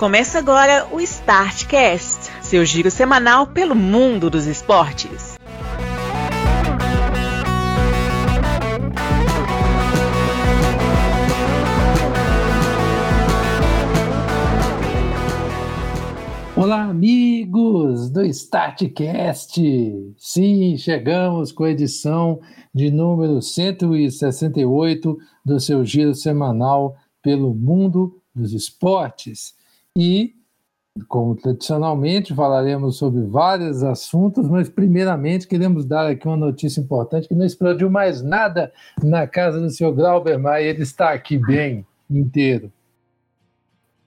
Começa agora o Startcast, seu giro semanal pelo mundo dos esportes. Olá, amigos do Startcast! Sim, chegamos com a edição de número 168 do seu giro semanal pelo mundo dos esportes. E, como tradicionalmente, falaremos sobre vários assuntos, mas primeiramente queremos dar aqui uma notícia importante, que não explodiu mais nada na casa do senhor Glauber Maia, ele está aqui bem, inteiro.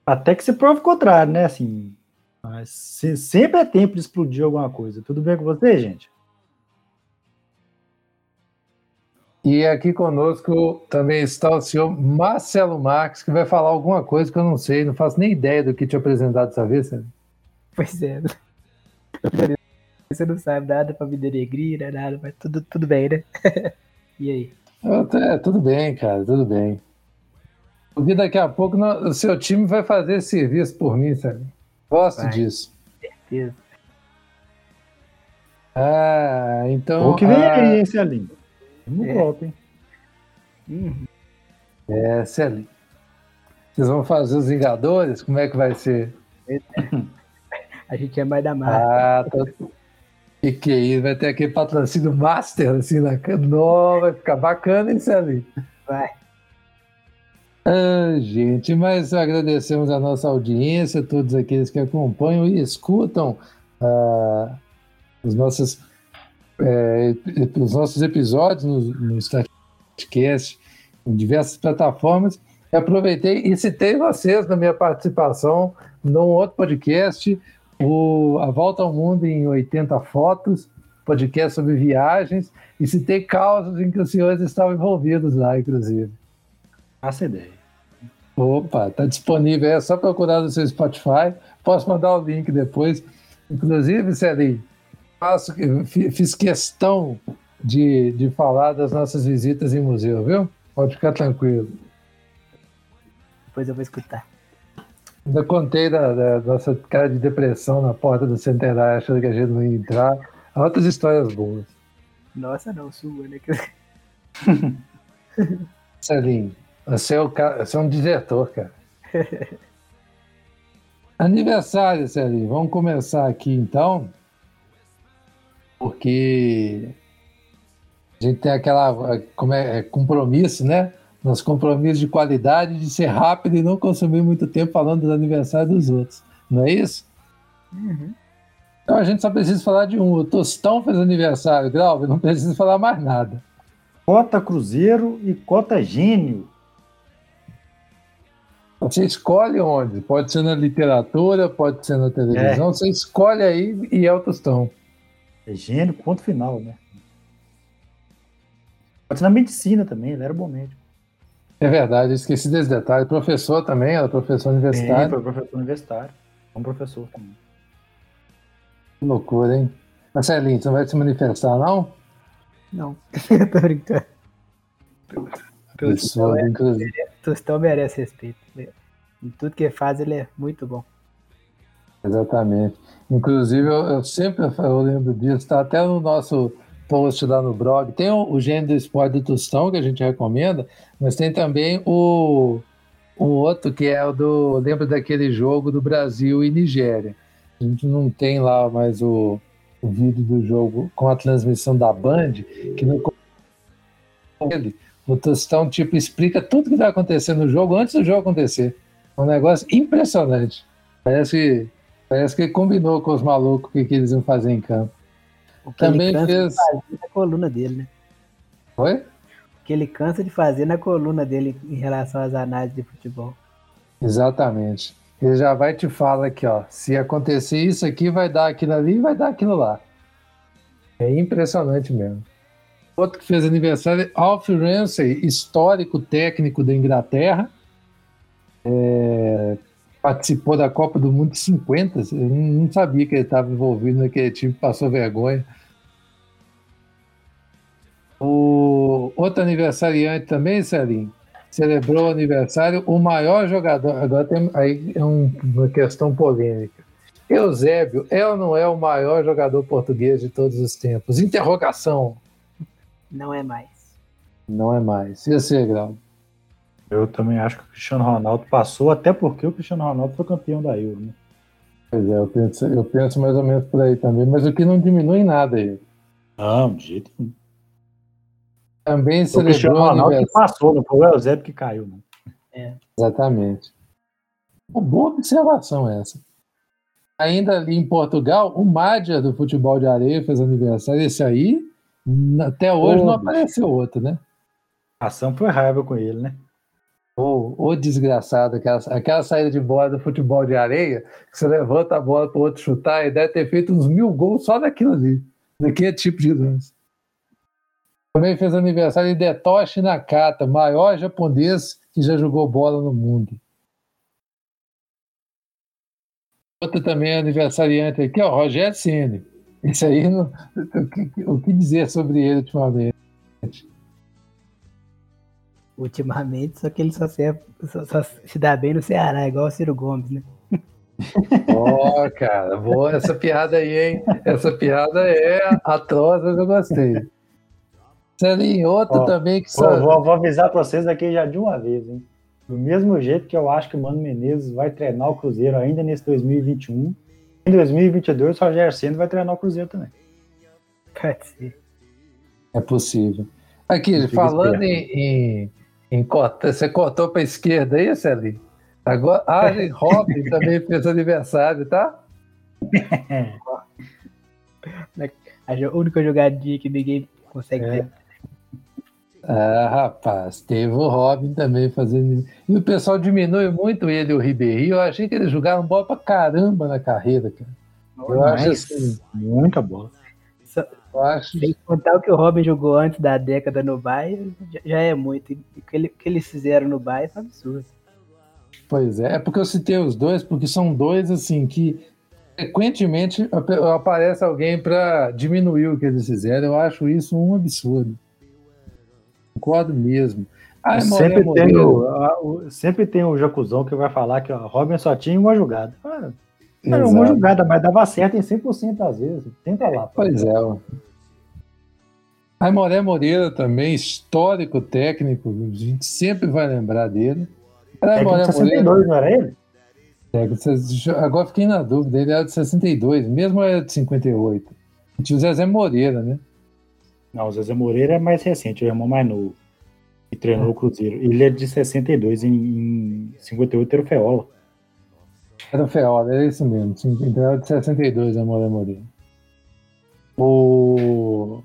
Até que se prove o contrário, né? Assim, sempre é tempo de explodir alguma coisa. Tudo bem com você, gente? E aqui conosco também está o senhor Marcelo Marques, que vai falar alguma coisa que eu não sei, não faço nem ideia do que te apresentado dessa vez, sabe? Pois é. Você não sabe nada para me dar alegria, nada, mas tudo, tudo bem, né? e aí? É, tudo bem, cara, tudo bem. Porque daqui a pouco o seu time vai fazer serviço por mim, sabe? Gosto vai, disso. Certeza. Ah, então. O que vem ah, aí, esse ali? Não é. volta, hein? Uhum. É, Celinho. Vocês vão fazer os Vingadores? Como é que vai ser? A gente é mais da marca. Ah, tô... E que isso? Vai ter aquele patrocínio Master assim na canoa, vai ficar bacana, hein, Celinho? Vai. Ah, gente, mas agradecemos a nossa audiência, todos aqueles que acompanham e escutam ah, os nossos é, os nossos episódios no, no Startcast, em diversas plataformas. E aproveitei e citei vocês na minha participação num outro podcast, o A Volta ao Mundo em 80 Fotos, podcast sobre viagens, e citei causas em que os senhores estavam envolvidos lá, inclusive. Essa ideia. Opa, tá disponível, é só procurar no seu Spotify. Posso mandar o link depois. Inclusive, Celinho, faço, fiz questão de, de falar das nossas visitas em museu, viu? Pode ficar tranquilo. Depois eu vou escutar. Ainda contei da, da nossa cara de depressão na porta do centenário, achando que a gente não ia entrar. Outras histórias boas. Nossa, não, sua, né? Celinho, você é, o cara, você é um desertor, cara. Aniversário, Celinho. Vamos começar aqui então porque a gente tem aquela como é, é, compromisso, né? Nosso compromisso de qualidade, de ser rápido e não consumir muito tempo falando do aniversário dos outros. Não é isso? Uhum. Então a gente só precisa falar de um. O Tostão fez aniversário, Grau, não precisa falar mais nada. Cota Cruzeiro e Cota Gênio. Você escolhe onde? Pode ser na literatura, pode ser na televisão. É. Você escolhe aí e é o Tostão. É gênio, ponto final, né? Pode ser na medicina também, ele era bom médico. É verdade, esqueci desse detalhe. Professor também, era professor universitário. Sim, foi professor universitário. Um professor também. Que loucura, hein? Marcelinho, você não vai se manifestar, não? Não, eu tô brincando. Tostão, inclusive. Tostão merece respeito. Em tudo que faz, ele é muito bom. Exatamente. Inclusive, eu, eu sempre eu lembro disso, está até no nosso post lá no blog. Tem o, o do esporte do Tostão, que a gente recomenda, mas tem também o, o outro, que é o do. Lembra daquele jogo do Brasil e Nigéria. A gente não tem lá mais o, o vídeo do jogo com a transmissão da Band, que no ele, o Tostão tipo, explica tudo que vai acontecer no jogo antes do jogo acontecer. É um negócio impressionante. Parece que Parece que combinou com os malucos o que, que eles iam fazer em campo. O que Também ele cansa fez. De fazer na coluna dele, né? Oi? O que ele cansa de fazer na coluna dele em relação às análises de futebol. Exatamente. Ele já vai te falar aqui, ó. Se acontecer isso aqui, vai dar aquilo ali e vai dar aquilo lá. É impressionante mesmo. Outro que fez aniversário, Alf Ramsey, histórico técnico da Inglaterra. É, participou da Copa do Mundo de 50. Eu não sabia que ele estava envolvido naquele time, passou vergonha. O outro aniversariante também, Celinho, celebrou o aniversário o maior jogador. Agora tem aí é um- uma questão polêmica. Eusébio é ou não é o maior jogador português de todos os tempos? Interrogação. Não é mais. Não é mais. E você, Grau? Eu também acho que o Cristiano Ronaldo passou, até porque o Cristiano Ronaldo foi campeão da Euro, né? Pois é, eu penso, eu penso mais ou menos por aí também, mas o que não diminui em nada aí. Não, de jeito nenhum. Também O Cristiano Ronaldo que passou, não foi o Eusébio que caiu, não. Exatamente. Uma boa observação essa. Ainda ali em Portugal, o Mádia do futebol de areia fez aniversário. Esse aí, até hoje não apareceu outro, né? A ação foi raiva com ele, né? Ô, ô desgraçado, aquela, aquela saída de bola do futebol de areia, que você levanta a bola para o outro chutar e deve ter feito uns mil gols só daquilo ali. Daquele tipo de lance. Também fez aniversário de Detoshi Nakata, maior japonês que já jogou bola no mundo. Outro também é aniversariante aqui, ó, Rogério Ceni. Esse aí, não- o, que, o que dizer sobre ele ultimamente? Ultimamente, só que ele só, serve, só, só se dá bem no Ceará, igual o Ciro Gomes, né? Ó, cara, boa essa piada aí, hein? Essa piada é atroz, mas eu gostei. Celinho, outro Ó, também que só. vou- vou avisar pra vocês aqui já de uma vez, hein? Do mesmo jeito que eu acho que o Mano Menezes vai treinar o Cruzeiro ainda nesse 2021, em 2022 o Rogério Ceni vai treinar o Cruzeiro também. Pode ser. É possível. Aqui, falando em, em, em cota, você cortou para a esquerda aí, Celinho? Agora, Arlen Robin também fez aniversário, tá? A única jogadinha que ninguém consegue É. Ah, rapaz, teve o Robin também fazendo. E o pessoal diminui muito ele e o Ribeirinho. Eu achei que eles jogaram bola pra caramba na carreira, cara. Eu acho Mas, assim. Muita bola. Eu acho. Sem contar o que o Robin jogou antes da década no Bayern, já- já é muito. E o que, ele- que eles fizeram no Bayern é um absurdo. Pois é, é porque eu citei os dois, porque são dois assim que frequentemente ap- aparece alguém para diminuir o que eles fizeram. Eu acho isso um absurdo. Concordo mesmo. Ai, Moré sempre, tem Moreira. o, a- o- sempre tem o Jacuzão que vai falar que o Robin só tinha uma jogada. Era uma jogada, mas dava certo em 100% às vezes. Tenta lá. pô. Pois é. Aimoré Moreira também, histórico técnico, a gente sempre vai lembrar dele. Era É que Aimoré de Moreira, 62, não era ele? técnico, agora fiquei na dúvida, ele era de 62, mesmo era de 58. Tinha o Zezé Moreira, né? Não, o Zezé Moreira é mais recente, é o irmão mais novo. Que treinou o Cruzeiro. Ele é de 62, em, em 58 era o Feola. Era o Feola, era isso mesmo. Então era de 62, Aimoré Moreira. O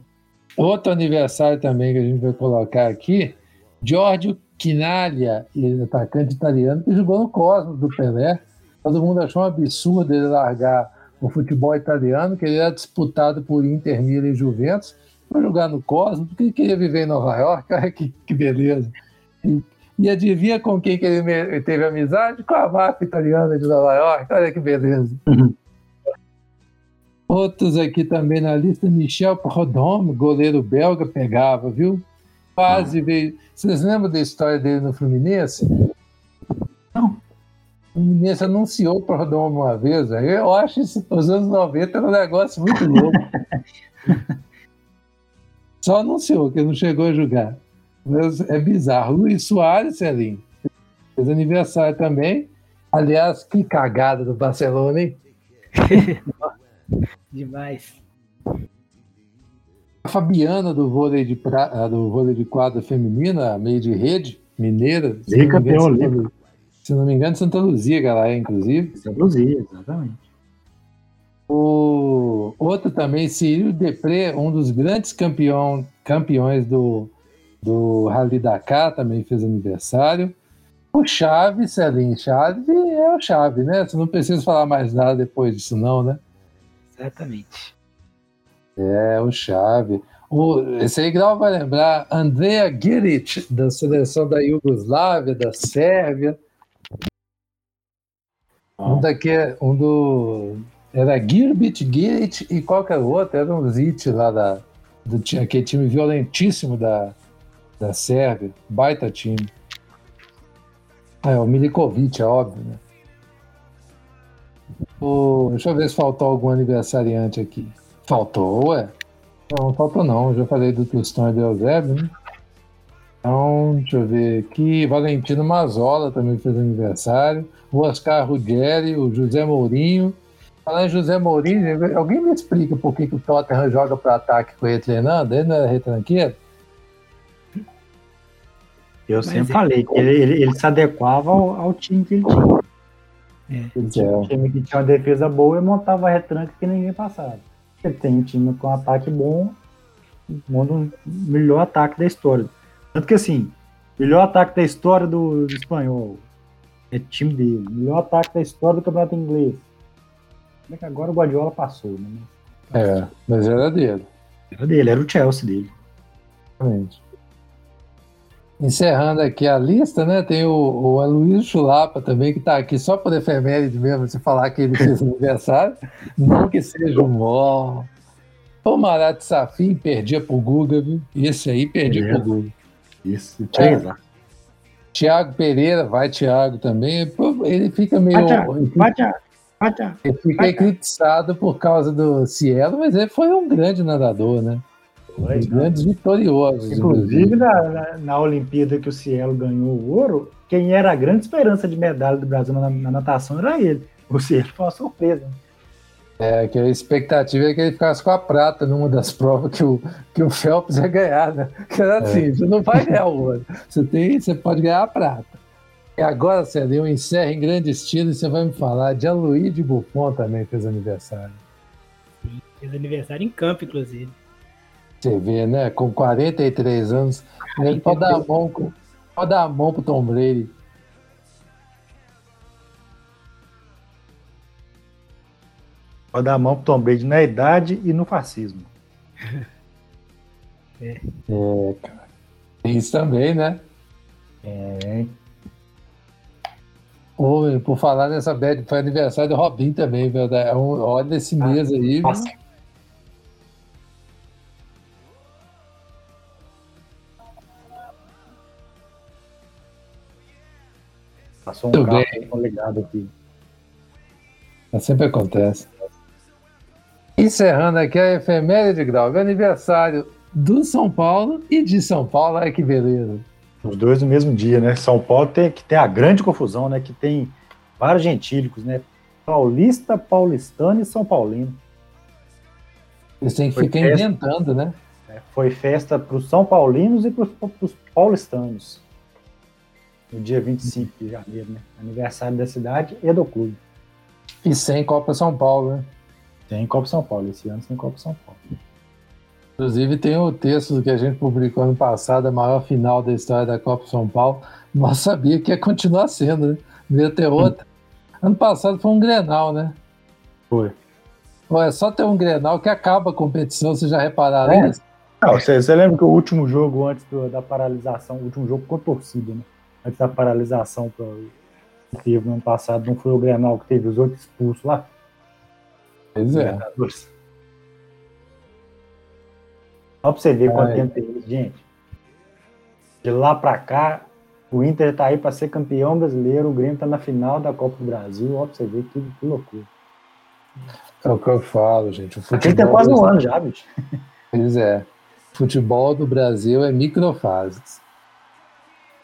outro aniversário também que a gente vai colocar aqui, Giorgio Quinaglia, é atacante italiano, que jogou no Cosmos do Pelé. Todo mundo achou um absurdo ele largar o futebol italiano, que ele era disputado por Inter, Milan e Juventus, para jogar no Cosmos, porque ele queria viver em Nova York. Olha que, que beleza. E, e adivinha com quem que ele teve amizade? Com a máfia italiana de Nova York. Olha que beleza. Uhum. Outros aqui também na lista, Michel Prodome, goleiro belga, pegava, viu? Quase veio. Vocês lembram da história dele no Fluminense? Não. O Fluminense anunciou o Prodome uma vez. Eu acho isso, os anos 90 era um negócio muito louco. Só anunciou, que não chegou a jogar. É bizarro. Luiz Soares, Celinho, fez aniversário também. Aliás, que cagada do Barcelona, hein? Demais. A Fabiana do vôlei de, pra... ah, do vôlei de quadra feminina, meio de rede, mineira. Se não, me engano, Santa Lu- se não me engano, Santa Luzia, que ela é, inclusive. Santa Luzia, exatamente. O outro também, Cirilo Depré, um dos grandes campeão, campeões do, do Rally Dakar, também fez aniversário. O Chaves, Celinho, Chaves é o Chaves, né? Você não precisa falar mais nada depois disso, não, né? Exatamente. É, o Chave. O, esse aí Grau vai lembrar Andrea Giric, da seleção da Iugoslávia, da Sérvia. Um daqui, um do. Era Girbit, Giric e qualquer outro, era um Zit lá da, do aquele time violentíssimo da, da Sérvia. Baita time. É o Milikovic, é óbvio, né? O... Deixa eu ver se faltou algum aniversariante aqui. Faltou, ué? Não, faltou não. Já falei do Tostão e do Eusébio, né? Então, deixa eu ver aqui. Valentino Mazola também fez aniversário. O Oscar Ruggeri, o José Mourinho. Falando em José Mourinho, alguém me explica por que, que o Tottenham joga para ataque com ele treinando? Ele não era retranqueiro? Eu Mas sempre é... falei que ele, ele, ele, se adequava ao, ao, time que ele tinha. É. Ele tinha um time que tinha uma defesa boa e montava retranca que ninguém passava. Ele tem um time com um ataque bom, monta o melhor ataque da história. Tanto que assim, melhor ataque da história do, do espanhol é time dele. Melhor ataque da história do campeonato inglês. Como é que agora o Guardiola passou, né? É, mas era dele. Era dele, era o Chelsea dele. Exatamente. Encerrando aqui a lista, né? Tem o, o Aloysio Chulapa também, que está aqui só por efeméride mesmo, se falar que ele fez aniversário. Não que seja um ó. O Marat Safin perdia pro Guga, viu? Esse aí perdia é. pro Guga. Isso, é. Tiago Pereira, vai Tiago também. Ele fica meio. Vai, Tiago. Vai, Tiago. Ele fica critiçado por causa do Cielo, mas ele foi um grande nadador, né? Foi, grandes vitoriosos. Inclusive, na, na, na, Olimpíada que o Cielo ganhou o ouro, quem era a grande esperança de medalha do Brasil na, na natação era ele. O Cielo foi uma surpresa. É, que a expectativa é que ele ficasse com a prata numa das provas que o, que o Phelps ia ganhar, né? Que era assim, é. você não vai ganhar o ouro, você, tem, você pode ganhar a prata. E agora, Célio, eu encerro em grande estilo e você vai me falar de Aloysio Buffon também fez aniversário. Fez aniversário em campo, inclusive. Você vê, né? Com 43 anos, ele pode dar a mão, pode dar a mão pro Tom Brady. Pode dar a mão pro Tom Brady na idade e no fascismo. É, é cara. Tem isso também, né? É. Oh, por falar nessa bad, foi aniversário do Robin também, verdade? É olha esse mês aí. Nossa. Passou um Muito carro bem. ligado aqui. Mas sempre acontece. Encerrando aqui a efeméride, Grau, aniversário do São Paulo e de São Paulo, ai que beleza. Os dois no mesmo dia, né? São Paulo tem que tem a grande confusão, né? Que tem vários gentílicos, né? Paulista, paulistano e São Paulino. Eles têm que Foi ficar festa, inventando, né? É, foi festa para os São Paulinos e para os paulistanos no dia 25 de janeiro, né? Aniversário da cidade e do clube. E sem Copa São Paulo, né? Tem Copa São Paulo, esse ano tem Copa São Paulo. Inclusive tem o texto que a gente publicou ano passado, a maior final da história da Copa São Paulo. Nós sabia que ia continuar sendo, né? Não ia ter outra. Ano passado foi um Grenal, né? Foi. Pô, é só ter um Grenal que acaba a competição, vocês já repararam é. isso? Não, você, você lembra que o último jogo antes do, da paralisação, o último jogo com torcida, né? Antes da paralisação que teve no ano passado, não foi o Grenal que teve os outros expulsos lá? Pois é. Só pra você ver quanto tempo tem isso, gente. De lá pra cá, o Inter tá aí pra ser campeão brasileiro, o Grêmio tá na final da Copa do Brasil, ó, pra você ver que, que loucura. É o que eu falo, gente. O futebol Aqui tem quase um ano já, bicho. Pois é. Futebol do Brasil é microfases.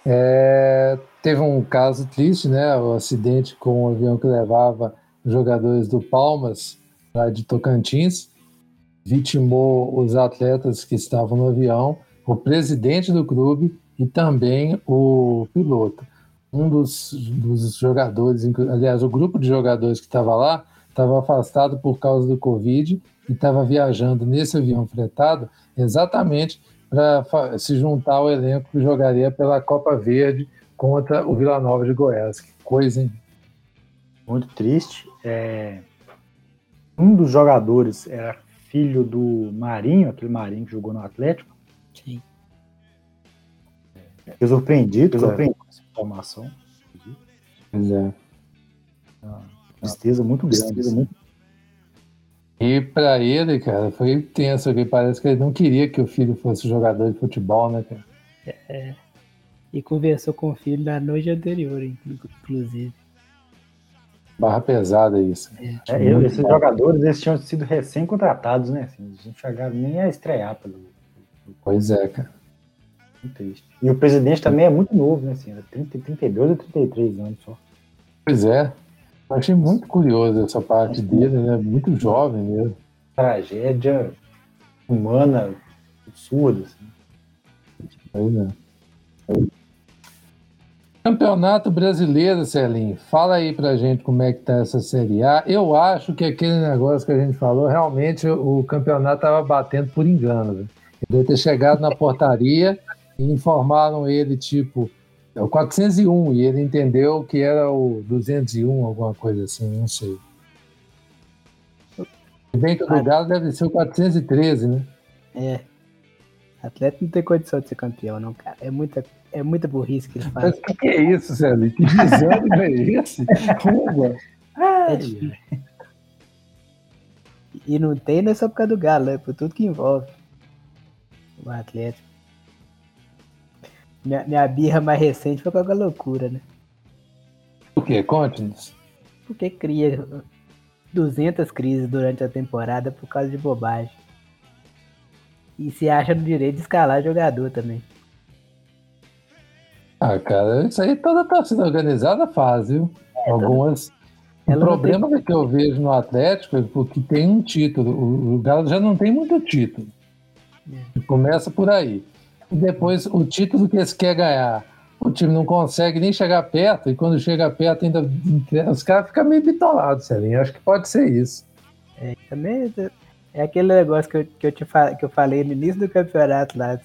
É, teve um caso triste, né? O acidente com o avião que levava jogadores do Palmas, lá de Tocantins, vitimou os atletas que estavam no avião, o presidente do clube e também o piloto. Um dos, dos jogadores, aliás, o grupo de jogadores que estava lá, estava afastado por causa do Covid e estava viajando nesse avião fretado exatamente para se juntar ao elenco que jogaria pela Copa Verde contra o Vila Nova de Goiás. Que coisa, hein? Muito triste. É... Um dos jogadores era filho do Marinho, aquele Marinho que jogou no Atlético. Sim. Fiquei surpreendido, surpreendido com essa informação. Pois é. Uma tristeza muito grande. Tristeza muito e para ele, cara, foi tenso, porque parece que ele não queria que o filho fosse jogador de futebol, né, cara? É. E conversou com o filho na noite anterior, inclusive. Barra pesada isso. É, é esses bom. jogadores eles tinham sido recém-contratados, né? Assim, eles não chegaram nem a estrear pelo. Pois é, cara. Muito triste. E o presidente também é muito novo, né? Assim, era 30, 32 ou 33 anos só. Pois é. Eu achei muito curioso essa parte dele, né? Muito jovem mesmo. Tragédia humana absurda, assim. Pois é. Campeonato Brasileiro, Celinho, fala aí pra gente como é que tá essa Série A. Eu acho que aquele negócio que a gente falou, realmente o campeonato estava batendo por engano. Né? Ele deve ter chegado na portaria e informaram ele, tipo, é o 401, e ele entendeu que era o 201, alguma coisa assim, não sei. Se bem que o do Galo deve ser o 413, né? É. Atleta não tem condição de ser campeão, não, cara. É muita, é muita burrice que ele faz. Mas o que, que, é isso, Célio? Que desânimo é esse? Rua. É difícil. E não tem, não é só por causa do Galo, é por tudo que envolve o Atlético. Minha, minha birra mais recente foi com a loucura, né? O que? Conte-nos. Porque cria 200 crises durante a temporada por causa de bobagem. E se acha no direito de escalar jogador também. Ah, cara, isso aí toda torcida organizada faz, viu? É, Algumas. O problema tem... que eu vejo no Atlético é porque tem um título. O, o Galo já não tem muito título. É. Começa por aí. E depois o título que eles querem ganhar. O time não consegue nem chegar perto, e quando chega perto, ainda os caras ficam meio bitolados, Celinho. Acho que pode ser isso. É, também é aquele negócio que eu, que eu, te que eu falei no início do campeonato lá,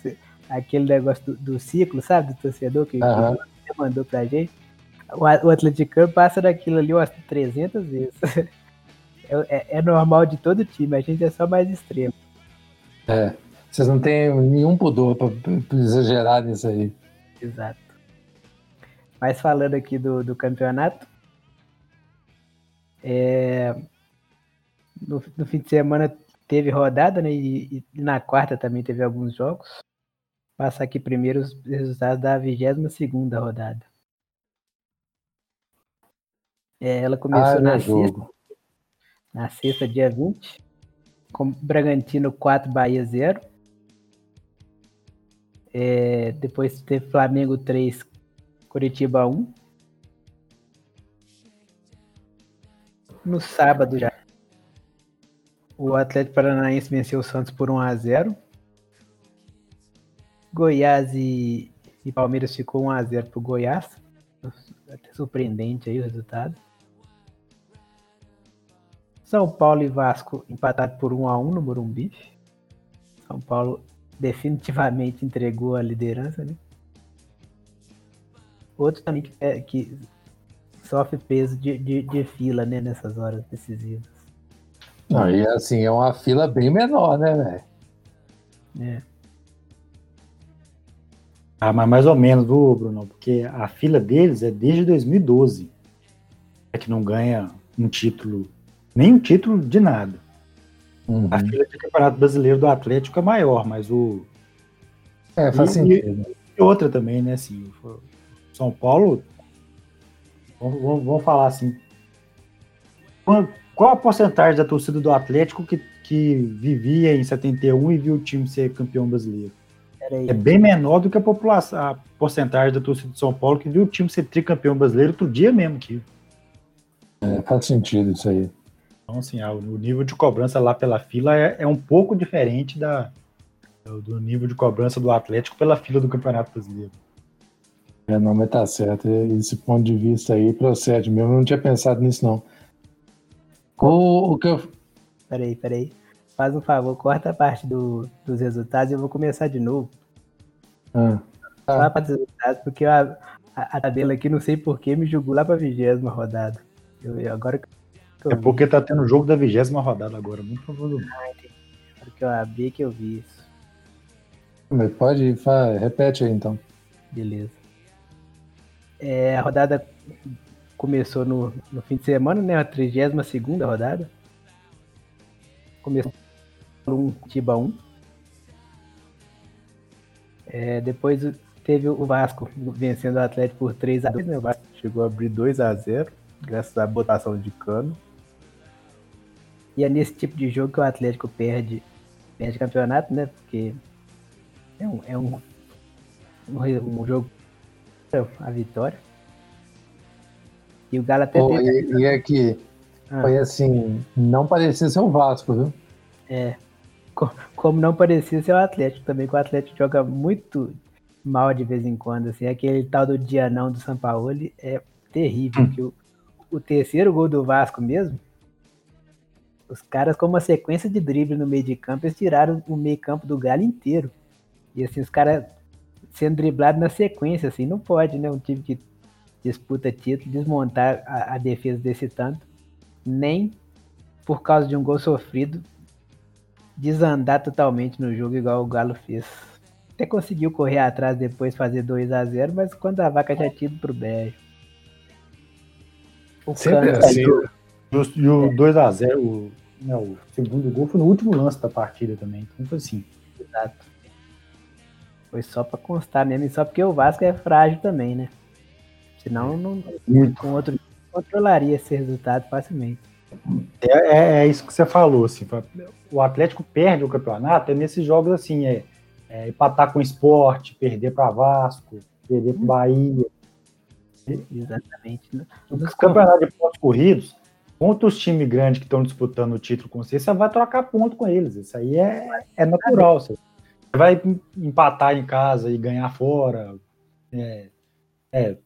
aquele negócio do, do ciclo, sabe? Do torcedor que, uhum. você mandou pra gente. O, o atleticano passa daquilo ali umas 300 vezes. É, é, é, normal de todo time, a gente é só mais extremo. É, vocês não têm nenhum pudor pra exagerar nisso aí. Exato. Mas falando aqui do, do campeonato, é, no, no, fim de semana teve rodada, né? E, e, na quarta também teve alguns jogos. Passar aqui primeiro os resultados da 22 segunda rodada. É, ela começou ah, na sexta. Na sexta, dia 20. Com Bragantino 4, Bahia 0. É, depois teve Flamengo 3, Curitiba 1. No sábado já o Atlético Paranaense venceu o Santos por 1 a 0 Goiás e, e Palmeiras ficou 1 a 0 pro Goiás. Até surpreendente aí o resultado. São Paulo e Vasco empataram por 1 a 1 no Morumbi. São Paulo definitivamente entregou a liderança, né? Outro também que, é, que sofre peso de, de, de fila né, nessas horas decisivas. Não, e assim, é uma fila bem menor, né, velho? É. Ah, mas mais ou menos, viu, Bruno? Porque a fila deles é desde 2012. É que não ganha um título, nem um título de nada. Uhum. A fila de Campeonato Brasileiro do Atlético é maior, mas o. É, faz e, sentido. E outra também, né? Assim, São Paulo. Vamos, vamos falar assim. Qual a porcentagem da torcida do Atlético que, que vivia em 71 e viu o time ser campeão brasileiro? É bem menor do que a população, a porcentagem da torcida de São Paulo que viu o time ser tricampeão brasileiro outro dia mesmo aqui. É, faz sentido isso aí. Então, assim, o nível de cobrança lá pela fila é, é um pouco diferente da, do nível de cobrança do Atlético pela fila do Campeonato Brasileiro. É, não, mas tá certo. Esse ponto de vista aí procede mesmo. Eu não tinha pensado nisso, não. O, o que eu. Peraí, peraí. Faz um favor, corta a parte do, dos resultados e eu vou começar de novo. Ah. Só a parte dos resultados, porque a, a, a tabela aqui, não sei porquê, me julgou lá pra vigésima rodada. Eu, eu, agora que É porque tá tendo jogo da vigésima rodada agora, muito provavelmente. Porque eu abri que eu vi isso. Mas pode, fala, repete aí então. Beleza. É, a rodada começou no, no fim de semana, né? A 32 rodada. Começou um Tiba 1. É, depois teve o Vasco vencendo o Atlético por 3x2, né? O Vasco chegou a abrir 2x0, graças à botação de cano. E é nesse tipo de jogo que o Atlético perde, perde campeonato, né? Porque é um, é um, um, um jogo a vitória. E o Galo até Pô, teve... E, e é que ah. foi assim, não parecia ser o Vasco, viu? É. Como não parecia ser o Atlético também, que o Atlético joga muito mal de vez em quando, assim, aquele tal do dia não do São Paulo é terrível, hum. que o, o terceiro gol do Vasco mesmo, os caras com uma sequência de drible no meio de campo, eles tiraram o meio campo do Galo inteiro. E assim, os caras sendo driblados na sequência, assim, não pode, né? Um time que disputa título, desmontar a, a defesa desse tanto, nem por causa de um gol sofrido, desandar totalmente no jogo igual o Galo fez. Até conseguiu correr atrás depois fazer 2 a 0 mas quando a vaca já tinha ido pro beijo. Sempre assim. E o 2x0, o, né, o segundo gol foi no último lance da partida também. Então foi assim. Exato. Foi só pra constar mesmo, e só porque o Vasco é frágil também, né? Senão não, Muito. com outro controlaria esse resultado facilmente. É, é, é, isso que você falou, assim, o Atlético perde o campeonato é nesses jogos assim, é, é empatar com o esporte, perder para Vasco, perder para Bahia. Exatamente. Nos campeonatos de pontos corridos, contra os times grandes que estão disputando o título com você, você vai trocar ponto com eles. Isso aí é, é natural. Você vai empatar em casa e ganhar fora. É, é,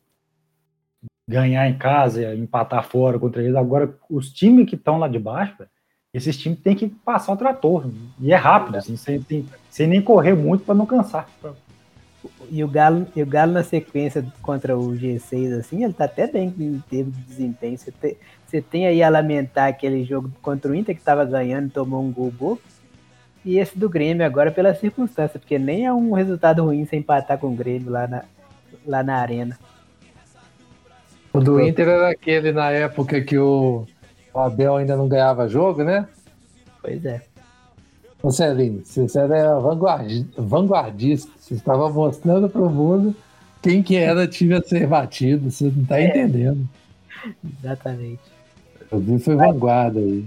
ganhar em casa, empatar fora contra eles. Agora, os times que estão lá de baixo, esses times têm que passar o trator. E é rápido, assim, sem, sem, sem nem correr muito para não cansar. E o, Galo, e o Galo na sequência contra o G6, assim, ele tá até bem em termos de desempenho. Você, te, você tem aí a lamentar aquele jogo contra o Inter que estava ganhando e tomou um gol bobo. E esse do Grêmio agora pela circunstância, porque nem é um resultado ruim sem empatar com o Grêmio lá na, lá na arena. O do Inter era aquele na época que o, o Abel ainda não ganhava jogo, né? Pois é. Ô Celinho, você era vanguardista, você estava mostrando para o mundo quem que era time a ser batido, você não está é. entendendo. Exatamente. Eu vi foi vanguarda aí.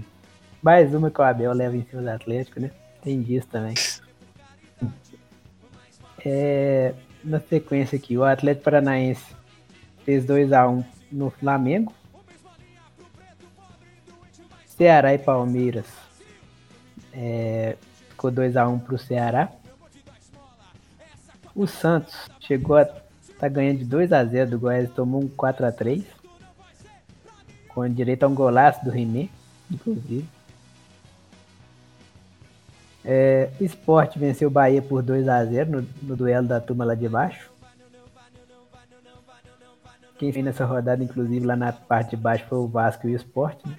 Mais uma que o Abel leva em cima do Atlético, né? Tem disso também. É, na sequência aqui, o Atlético Paranaense fez 2x1 no Flamengo. Ceará e Palmeiras. É, ficou 2x1 pro Ceará. O Santos chegou a tá ganhando de 2x0 do Goiás, tomou um 4x3. Com direito a um golaço do René, inclusive. É, o Sport venceu o Bahia por 2x0 no, no duelo da turma lá de baixo. Quem fez nessa rodada, inclusive, lá na parte de baixo foi o Vasco e o Sport. Né?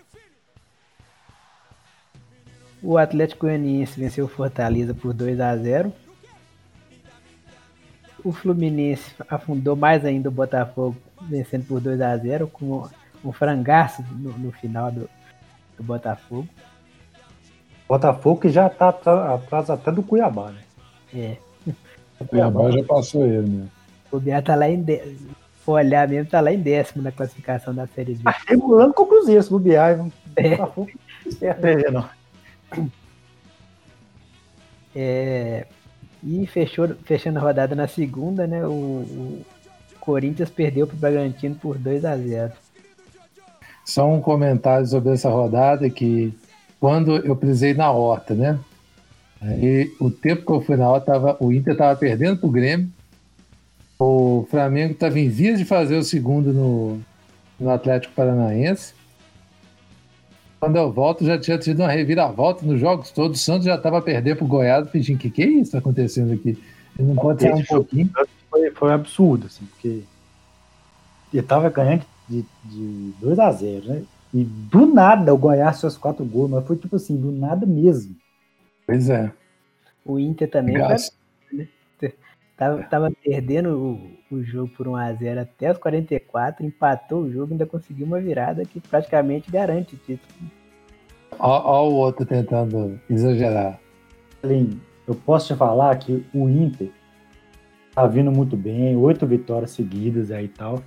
O Atlético Goianiense venceu o Fortaleza por 2 a 0 O Fluminense afundou mais ainda o Botafogo, vencendo por 2 a 0 com um frangaço no, no final do, do Botafogo. Botafogo que já está atrás até do Cuiabá, né? É. O Cuiabá já passou ele, né? O Biá tá lá em. De for olhar mesmo, tá lá em décimo na classificação da Série B. Tá regulando com o Cruzeiro, se bobear. É. não. É, e fechou, fechando a rodada na segunda, né? O, o Corinthians perdeu para o Bragantino por 2 a 0 Só um comentário sobre essa rodada que quando eu pisei na horta, né? Aí, o tempo que eu fui na horta, tava, o Inter estava perdendo para o Grêmio o Flamengo estava em vias de fazer o segundo no, no Atlético Paranaense. Quando eu volto, já tinha tido uma reviravolta nos jogos todos. O Santos já estava a perder para o Goiás. Pedindo, o que, que é isso que está acontecendo aqui? Ele não pode ser um pouquinho. Foi, foi um absurdo, assim, porque ele estava ganhando de, de 2 a 0 né? E do nada o Goiás fez quatro gols, mas foi tipo assim, do nada mesmo. Pois é. O Inter também. Né? Tava, tava perdendo o, jogo por 1x0 até os 44, empatou o jogo e ainda conseguiu uma virada que praticamente garante o título. Olha o outro tentando exagerar. Aline, eu posso te falar que o Inter tá vindo muito bem, oito vitórias seguidas aí e tal.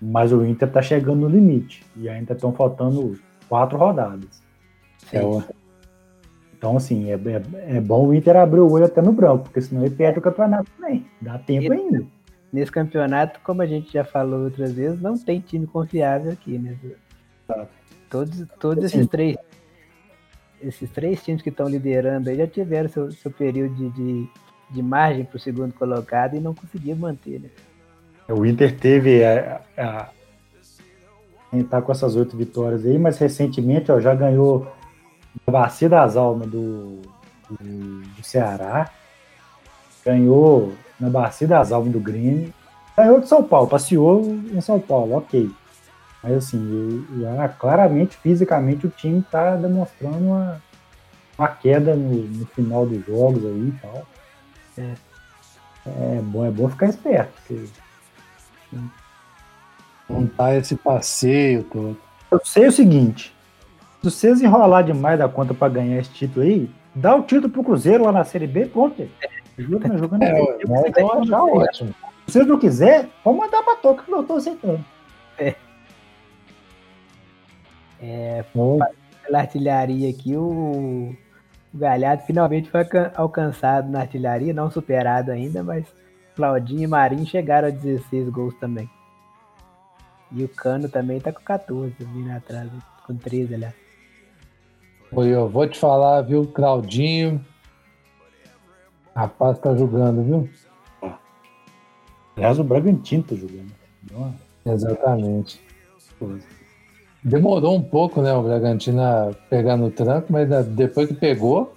Mas o Inter tá chegando no limite. E ainda estão faltando quatro rodadas. É, então, assim, é, é, é, bom o Inter abrir o olho até no branco, porque senão ele perde o campeonato também. Dá tempo ainda. Nesse campeonato, como a gente já falou outras vezes, não tem time confiável aqui, né? Todos, todos esses três esses três times que estão liderando aí já tiveram seu, seu período de, de, de margem para o segundo colocado e não conseguiram manter, né? O Inter teve a, a, a tá com essas oito vitórias aí, mas recentemente ó, já ganhou a Bacia das Almas do, do, do Ceará, ganhou na Bacia das Almas do Grêmio, ganhou de São Paulo, passeou em São Paulo, ok. Mas assim, já, claramente, fisicamente, o time está demonstrando uma, uma queda no, no, final dos jogos aí e tal. É, é, bom, é bom ficar esperto. Porque, montar esse passeio todo. Eu sei o seguinte: se vocês enrolar demais da conta para ganhar esse título aí, dá o título pro Cruzeiro lá na Série B, pronto. Joga, jogando é, é, então já ótimo. Se vocês não quiser, pode mandar pra toca que eu tô aceitando. É. É, pela artilharia aqui, o, o Galhardo finalmente foi alcançado na artilharia, não superado ainda, mas Claudinho e Marinho chegaram a 16 gols também. E o Cano também tá com 14, vindo atrás, com 13, aliás. Oi, eu vou te falar, viu, Claudinho. Rapaz, tá jogando, viu? Aliás, o Bragantino tá jogando. Exatamente. Demorou um pouco, né, o Bragantino a pegar no tranco, mas depois que pegou.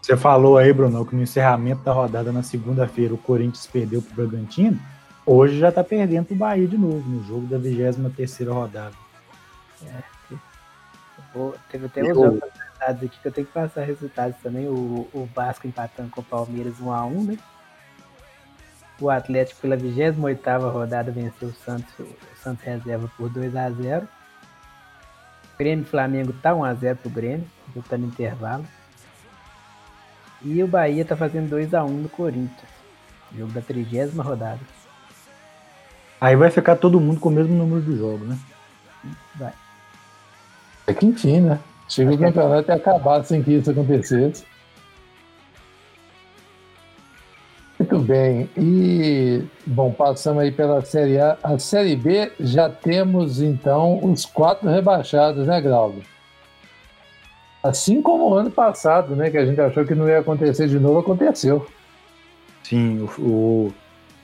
Você falou aí, Bruno, que no encerramento da rodada na segunda-feira o Corinthians perdeu pro Bragantino. Hoje já tá perdendo pro Bahia de novo, no jogo da 23 rodada. É. Vou, teve até uns outros resultados aqui que eu tenho que passar resultados também. O, o Vasco empatando com o Palmeiras 1x1, né? O Atlético pela 28 rodada venceu o Santos, o Santos reserva por 2x0. O Grêmio e Flamengo tá 1x0 pro Grêmio, tá no intervalo. E o Bahia tá fazendo 2x1 no Corinthians. Jogo da trigésima rodada. Aí vai ficar todo mundo com o mesmo número de jogos, né? Vai. É que enfim, né? Chega o campeonato e acabar sem que isso acontecesse. Muito bem. E, bom, passamos aí pela Série A. A Série B já temos, então, os quatro rebaixados, né, Glauber? Assim como o ano passado, né, que a gente achou que não ia acontecer de novo, aconteceu. Sim, o, o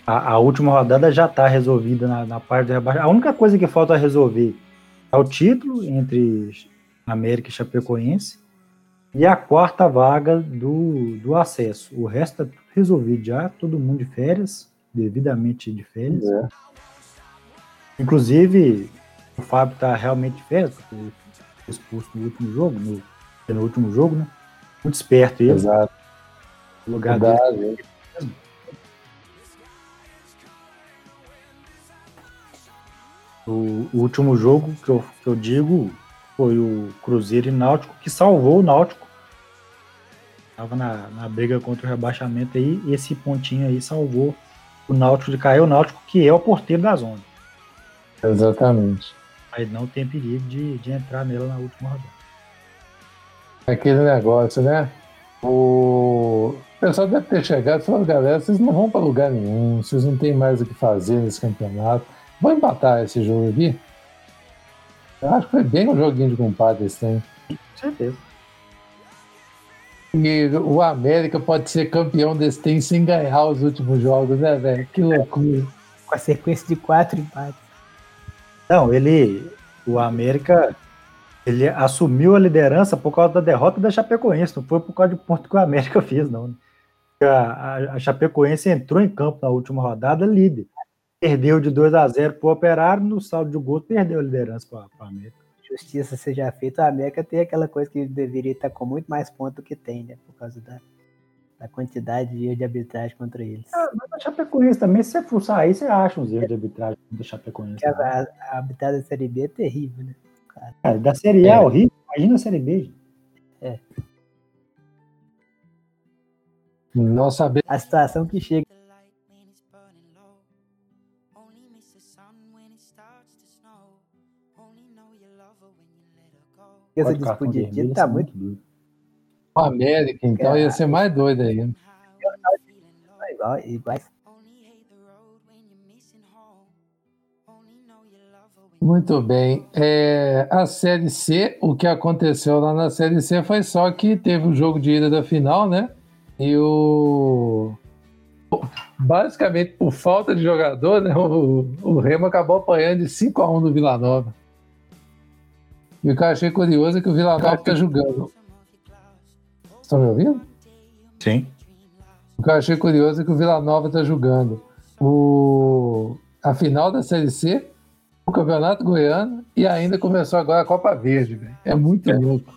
a, a, última rodada já está resolvida na, na parte do rebaixamento. A única coisa que falta resolver é o título entre América e Chapecoense e a quarta vaga do, do acesso. O resto está resolvido já, todo mundo de férias, devidamente de férias. É. Inclusive, o Fábio está realmente de férias, porque ele foi expulso no último jogo, no, no último jogo, né? Muito esperto ele. Exato. O lugar Verdade. dele. O, o, último jogo que eu, que eu digo foi o Cruzeiro e Náutico, que salvou o Náutico. Estava na, na briga contra o rebaixamento aí, e esse pontinho aí salvou o Náutico de cair, o Náutico que é o porteiro da zona. Exatamente. Mas não tem perigo de, de entrar nela na última rodada. Aquele negócio, né? O pessoal deve ter chegado e falado, galera, vocês não vão para lugar nenhum, vocês não têm mais o que fazer nesse campeonato. Vou empatar esse jogo aqui. Eu acho que foi bem um joguinho de compadre esse tempo. Com certeza. E o América pode ser campeão desse tempo sem ganhar os últimos jogos, né, velho? Que loucura. Com a sequência de quatro empates. Não, ele. O América. Ele assumiu a liderança por causa da derrota da Chapecoense, não foi por causa de ponto que o América fez, não. A, a, a Chapecoense entrou em campo na última rodada líder perdeu de 2 a 0 para o Operário, no saldo de gol perdeu a liderança para a América. Justiça seja feita, a América tem aquela coisa que deveria estar com muito mais pontos do que tem, né? Por causa da, da quantidade de erros de arbitragem contra eles. Ah, mas a Chapecoense também, se você fuçar aí, você acha uns erros de arbitragem contra a Chapecoense. A, a, a arbitragem da Série B é terrível, né? Cara, da Série A é horrível, imagina a Série B. É. Não saber. A situação que chega Essa de título tá muito duro. O América, então, ia ser mais doido aí. Muito bem. É, a Série C, o que aconteceu lá na Série C foi só que teve o jogo de ida da final, né? E o. Basicamente, por falta de jogador, né? O, o Remo acabou apanhando de 5 a 1 do Vila Nova. E o que eu achei curioso é que o Vila Nova fica jogando. Estão me ouvindo? Sim. O que eu achei curioso é que o Vila Nova está jogando o... a final da Série C, o Campeonato Goiano e ainda começou agora a Copa Verde. Véio. É muito é. louco.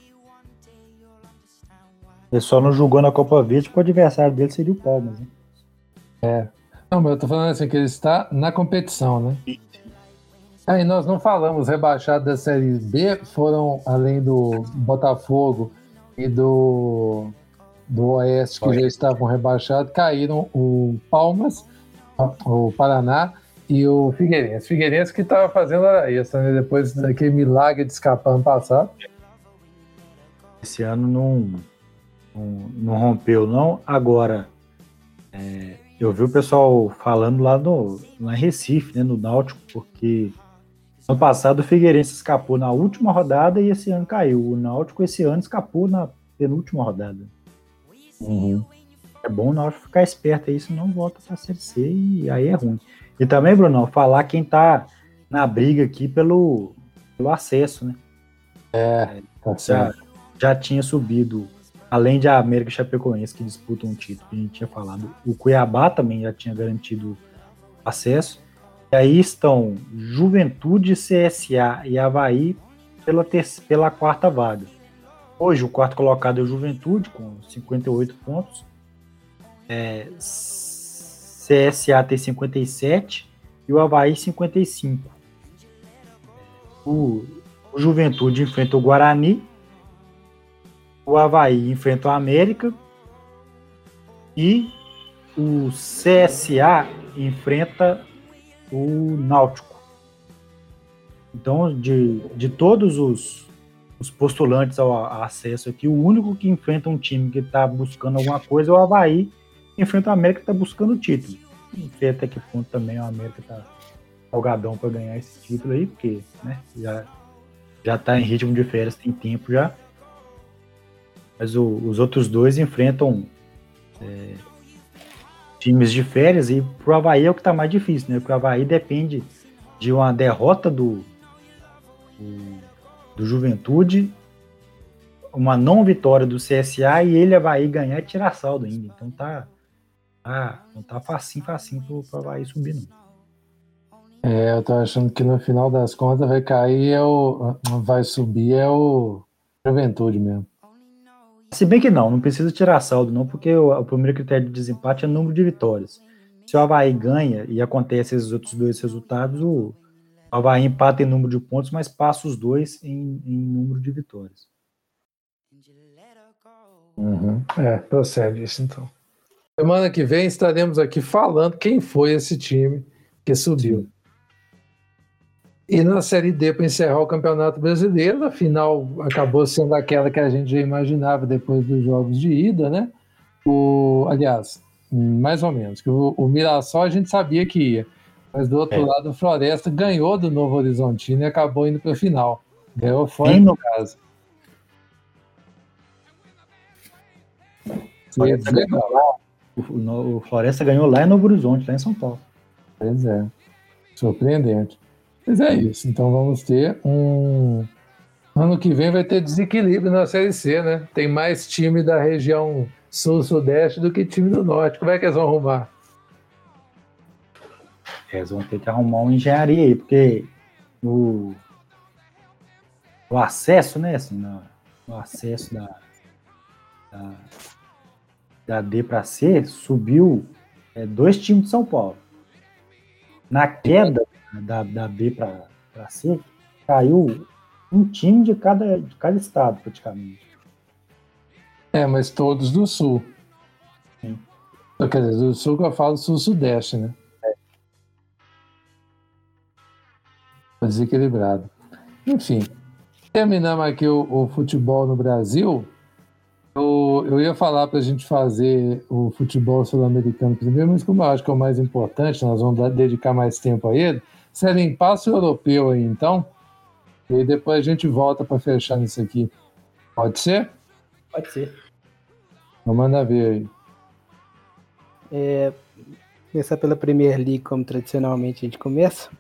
Ele só não jogou na Copa Verde porque o adversário dele seria o Palmas. Né? É. Não, mas eu tô falando assim, que ele está na competição, né? Aí nós não falamos, rebaixados da Série B foram, além do Botafogo e do, do Oeste, que Oeste. já estavam rebaixados, caíram o Palmas, o Paraná e o Figueirense. Figueirense que estava fazendo hora extra, né? Depois daquele milagre de escapar ano passado. Esse ano não, não, não rompeu, não. Agora, é, eu vi o pessoal falando lá no lá em Recife, né, no Náutico, porque Ano passado o Figueirense escapou na última rodada e esse ano caiu. O Náutico esse ano escapou na penúltima rodada. Uhum. É bom o Náutico ficar esperto aí, senão volta para a Série C e aí é ruim. E também, Bruno, falar quem tá na briga aqui pelo, pelo acesso, né? É, tá já, já tinha subido, além de a América Chapecoense, que disputa um título, que a gente tinha falado, o Cuiabá também já tinha garantido acesso. E aí estão Juventude, CSA e Havaí pela, pela quarta vaga. Hoje o quarto colocado é o Juventude, com 58 pontos. É, CSA tem 57 e o Havaí 55. O, o Juventude enfrenta o Guarani. O Havaí enfrenta o América. E o CSA enfrenta o Náutico. Então, de, de todos os, os postulantes ao, ao, acesso aqui, o único que enfrenta um time que está buscando alguma coisa é o Havaí, enfrenta o América que está buscando o título. Não sei até que ponto também o América está salgadão para ganhar esse título aí, porque né, já, já tá em ritmo de férias, tem tempo já. Mas o, os outros dois enfrentam é, times de férias e pro Havaí é o que tá mais difícil, né? Porque o Havaí depende de uma derrota do, do, do Juventude, uma não vitória do CSA e ele, Havaí, ganhar e tirar saldo ainda. Então tá, tá não tá facinho, facinho pro, pro Havaí subir, não. É, eu tô achando que no final das contas vai cair, é o, vai subir é o Juventude mesmo. Se bem que não, não precisa tirar saldo, não, porque o, o, primeiro critério de desempate é número de vitórias. Se o Havaí ganha e acontece esses outros dois resultados, o Havaí empata em número de pontos, mas passa os dois em, em número de vitórias. Uhum. É, procede isso então. Semana que vem estaremos aqui falando quem foi esse time que subiu. E na Série D, para encerrar o Campeonato Brasileiro, a final acabou sendo aquela que a gente já imaginava depois dos jogos de ida, né? O, aliás, mais ou menos, que o, o Mirassol a gente sabia que ia, mas do outro é. lado o Floresta ganhou do Novo Horizontino e acabou indo para a final. Ganhou fora no caso. Floresta ganhou lá, o, o Floresta ganhou lá em Novo Horizonte, lá em São Paulo. Pois é, surpreendente. Mas é isso. Então vamos ter um. Ano que vem vai ter desequilíbrio na Série C, né? Tem mais time da região sul-sudeste do que time do norte. Como é que eles vão arrumar? Eles vão ter que arrumar uma engenharia aí, porque o, o acesso, né? Assim, o acesso da, da, da D para C subiu é, dois times de São Paulo. Na queda da, da B para C, caiu um time de cada, de cada estado, praticamente. É, mas todos do sul. Sim. Quer dizer, do sul que eu falo sul-sudeste, né? É. Desequilibrado. Enfim, Terminamos aqui o, o futebol no Brasil. Eu, eu ia falar para a gente fazer o futebol sul-americano primeiro, mas como eu acho que é o mais importante, nós vamos dedicar mais tempo a ele. Serem passo europeu aí, então. E depois a gente volta para fechar isso aqui. Pode ser? Pode ser. Vamos mandar ver aí. É, começar pela Premier League, como tradicionalmente a gente começa.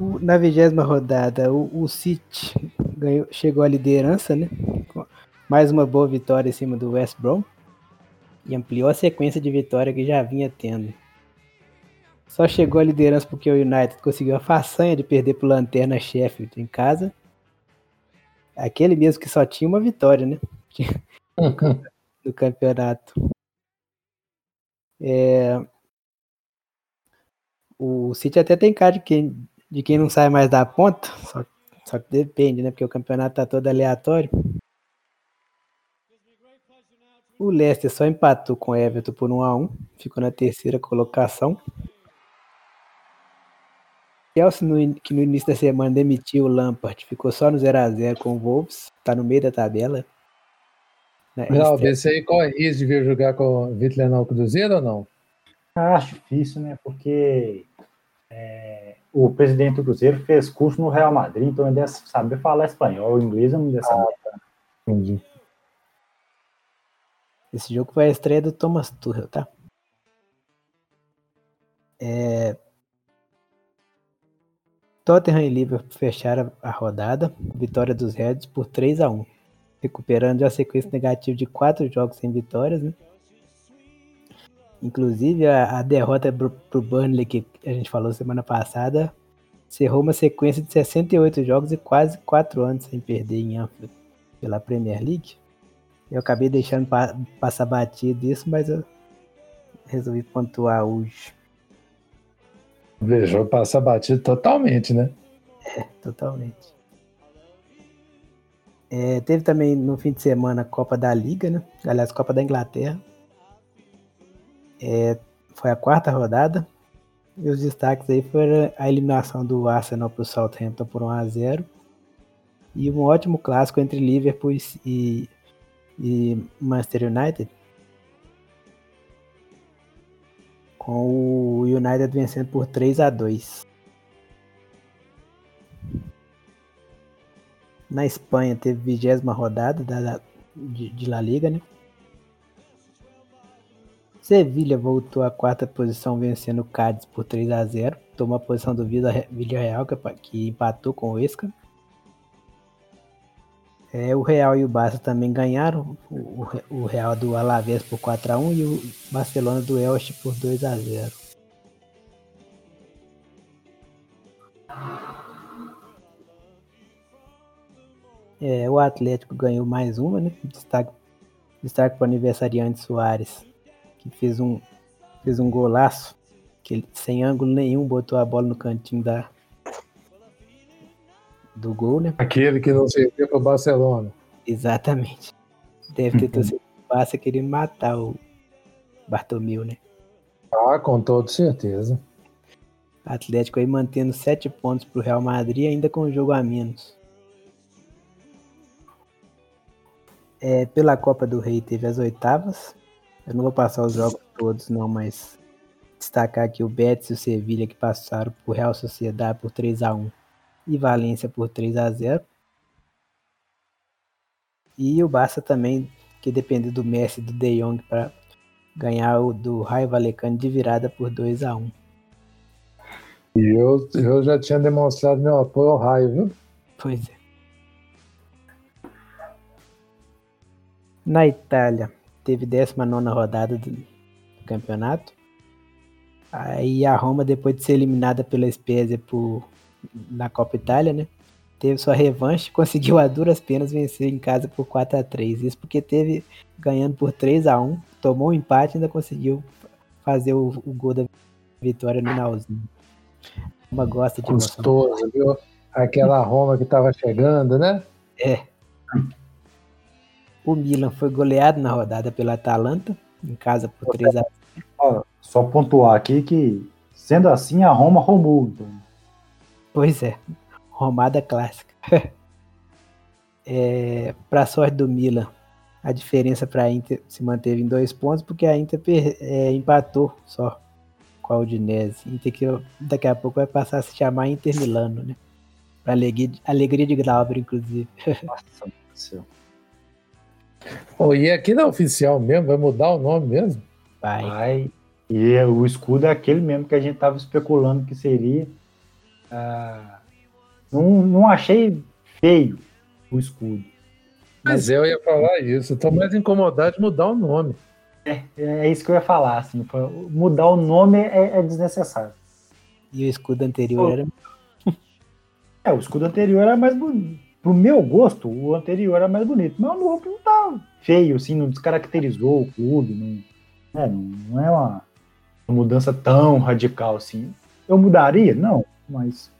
O, na vigésima rodada, o, o City ganhou, chegou à liderança, né? Mais uma boa vitória em cima do West Brom. E ampliou a sequência de vitória que já vinha tendo. Só chegou à liderança porque o United conseguiu a façanha de perder para o Lanterna Sheffield em casa. Aquele mesmo que só tinha uma vitória, né? no campeonato. É... O City até tem cara de quem, de quem não sai mais da ponta, só, só que depende, né? Porque o campeonato tá todo aleatório. O Leicester só empatou com o Everton por 1 a 1 ficou na terceira colocação. Chelsea, no, que no início da semana demitiu o Lampard, ficou só no 0x0 com o Wolves, tá no meio da tabela. Né? Não, esse aí corre risco de vir jogar com o Vitor Leonel Cruzeiro ou não? Acho difícil, né? Porque é, o presidente do Cruzeiro fez curso no Real Madrid, então ele deve saber falar espanhol, o inglês eu não deve saber. Ah. Entendi. Esse jogo foi a estreia do Thomas Tuchel, tá? É... Tottenham e Liverpool fecharam a rodada, vitória dos Reds por 3 a 1 recuperando a sequência negativa de quatro jogos sem vitórias, né? Inclusive a, a derrota pro, pro Burnley que a gente falou semana passada cerrou uma sequência de 68 jogos e quase 4 anos sem perder em Anfield pela Premier League. Eu acabei deixando pa passar batido isso, mas eu resolvi pontuar hoje. Veja, passar batido totalmente, né? É, totalmente. É, teve também no fim de semana a Copa da Liga, né? Aliás, Copa da Inglaterra. É, foi a quarta rodada. E os destaques aí foram a eliminação do Arsenal para o Southampton por 1 a 0 e um ótimo clássico entre Liverpool e, e Manchester United. Com o United vencendo por 3 a 2 Na Espanha teve vigésima rodada da, de, de La Liga, né? Sevilha voltou à quarta posição vencendo o Cádiz por 3 a 0 Tomou a posição do Villarreal, que empatou com o Esca. É, o Real e o Barça também ganharam. O, o Real do Alavés por 4 a 1 e o Barcelona do Elche por 2 a 0 É, o Atlético ganhou mais uma, né? Destaque, destaque para o aniversariante Soares, que fez um, fez um golaço, que ele, sem ângulo nenhum, botou a bola no cantinho da, do gol, né? Aquele que não serviu para o Barcelona. Exatamente. Deve ter uhum. torcido o Barça querendo matar o Bartomeu, né? Ah, com toda certeza. Atlético aí mantendo sete pontos para o Real Madrid, ainda com o jogo a menos. É, pela Copa do Rei teve as oitavas. Eu não vou passar os jogos todos, não, mas destacar aqui o Betis e o Sevilha que passaram por Real Sociedade por 3 a 1 e Valência por 3 a 0 E o Barça também, que dependeu do Messi e do De Jong para ganhar o do Raio Valecano de virada por 2 a 1 E eu, eu já tinha demonstrado meu apoio ao Raio, viu? Pois é. Na Itália, teve 19 rodada do campeonato. Aí a Roma, depois de ser eliminada pela Spezia por, na Copa Itália, né? Teve sua revanche, conseguiu a duras penas vencer em casa por 4 a 3 Isso porque teve ganhando por 3 a 1 tomou um empate e ainda conseguiu fazer o, o gol da vitória no finalzinho. Roma gosta de Gostoso, viu? Aquela Roma que estava chegando, né? É. O Milan foi goleado na rodada pela Atalanta, em casa por 3 a 0 Só pontuar aqui que, sendo assim, a Roma roubou. Então. Pois é. Romada clássica. é, para sorte do Milan, a diferença para a Inter se manteve em dois pontos, porque a Inter é, empatou só com a Udinese. Inter que daqui a pouco vai passar a se chamar Inter Milano, né? Para alegria, alegria de Glauber, inclusive. Nossa, meu. Oh, e aqui na oficial mesmo, vai mudar o nome mesmo? Vai. vai. E o escudo é aquele mesmo que a gente estava especulando que seria. Ah, não, não achei feio o escudo. Mas, mas eu ia falar isso. Estou mais incomodado de mudar o nome. É, é isso que eu ia falar. Assim, mudar o nome é, é desnecessário. E o escudo anterior Pô, era. É, o escudo anterior era mais bonito. Pro meu gosto, o anterior era mais bonito. Mas o novo não tá feio, assim, não descaracterizou o clube. Não, é, não é uma mudança tão radical assim. Eu mudaria? Não, mas.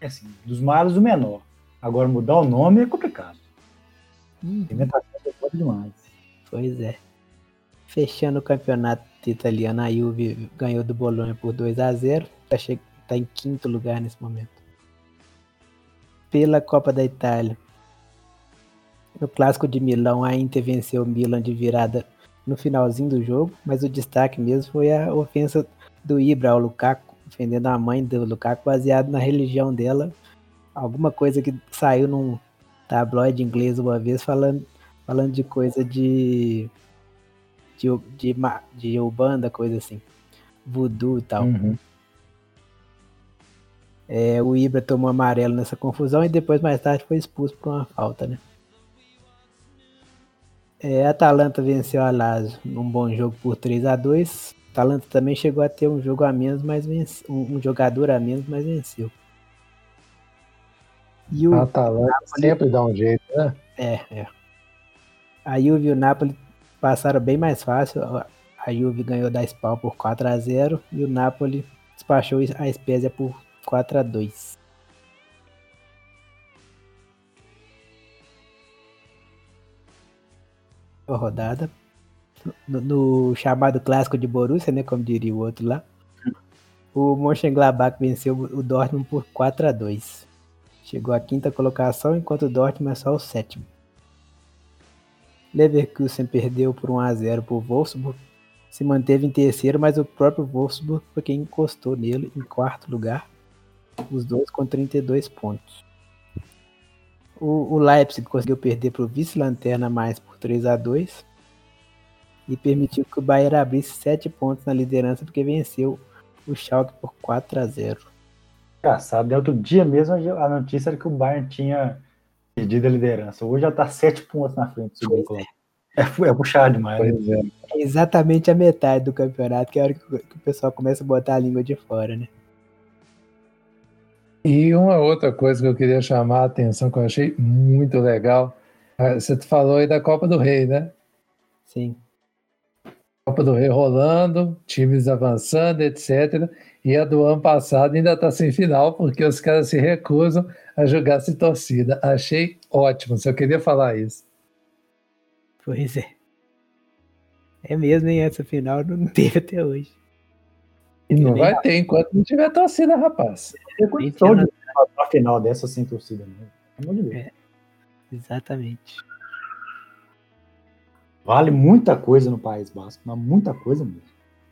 É assim, dos males o menor. Agora mudar o nome é complicado. Hum. Inventação é demais. Pois é. Fechando o campeonato italiano, a Juve ganhou do Bolonha por 2 a 0 Tá, che... tá em quinto lugar nesse momento. Pela Copa da Itália. No clássico de Milão, a Inter venceu o Milan de virada no finalzinho do jogo, mas o destaque mesmo foi a ofensa do Ibra ao Lukaku, ofendendo a mãe do Lukaku baseado na religião dela. Alguma coisa que saiu num tabloide inglês uma vez falando, falando de coisa de de, de, de Ubanda, coisa assim. Voodoo e tal. Uhum. É, o Ibra tomou amarelo nessa confusão e depois mais tarde foi expulso por uma falta, né? É, a Atalanta venceu a Lazio num bom jogo por 3 a 2 a Atalanta também chegou a ter um jogo a menos, mas vence, um, jogador a menos, mas venceu. E o Atalanta Napoli... sempre dá um jeito, né? É, é. A Juve e o Napoli passaram bem mais fácil. A Juve ganhou da Spal por 4 a 0 e o Napoli despachou a Spezia por 4 a 2 rodada. No, chamado clássico de Borussia, né, como diria o outro lá. O Mönchengladbach venceu o Dortmund por 4 a 2. Chegou à quinta colocação, enquanto o Dortmund é só o sétimo. Leverkusen perdeu por 1 a 0 por Wolfsburg, se manteve em terceiro, mas o próprio Wolfsburg foi quem encostou nele em quarto lugar, os dois com 32 pontos. O, o Leipzig conseguiu perder para o vice-lanterna mais por 3 a 2 e permitiu que o Bayern abrisse 7 pontos na liderança porque venceu o Schalke por 4 a 0. Engraçado, né? outro dia mesmo a notícia era que o Bayern tinha perdido a liderança. Hoje já está 7 pontos na frente do é. é, é puxar demais. Né? É. é. exatamente a metade do campeonato, que é a hora que o pessoal começa a botar a língua de fora, né? E uma outra coisa que eu queria chamar a atenção, que eu achei muito legal, ah, você falou aí da Copa do Rei, né? Sim. Copa do Rei rolando, times avançando, etc. E a do ano passado ainda está sem final, porque os caras se recusam a jogar sem torcida. Achei ótimo, só queria falar isso. Pois é. É mesmo, hein? Essa final não teve até hoje. E não vai ter enquanto não tiver torcida, rapaz. Eu condição de a final dessa sem torcida, né? Pelo amor de Deus. É, exatamente. Vale muita coisa no País Basco, mas muita coisa mesmo.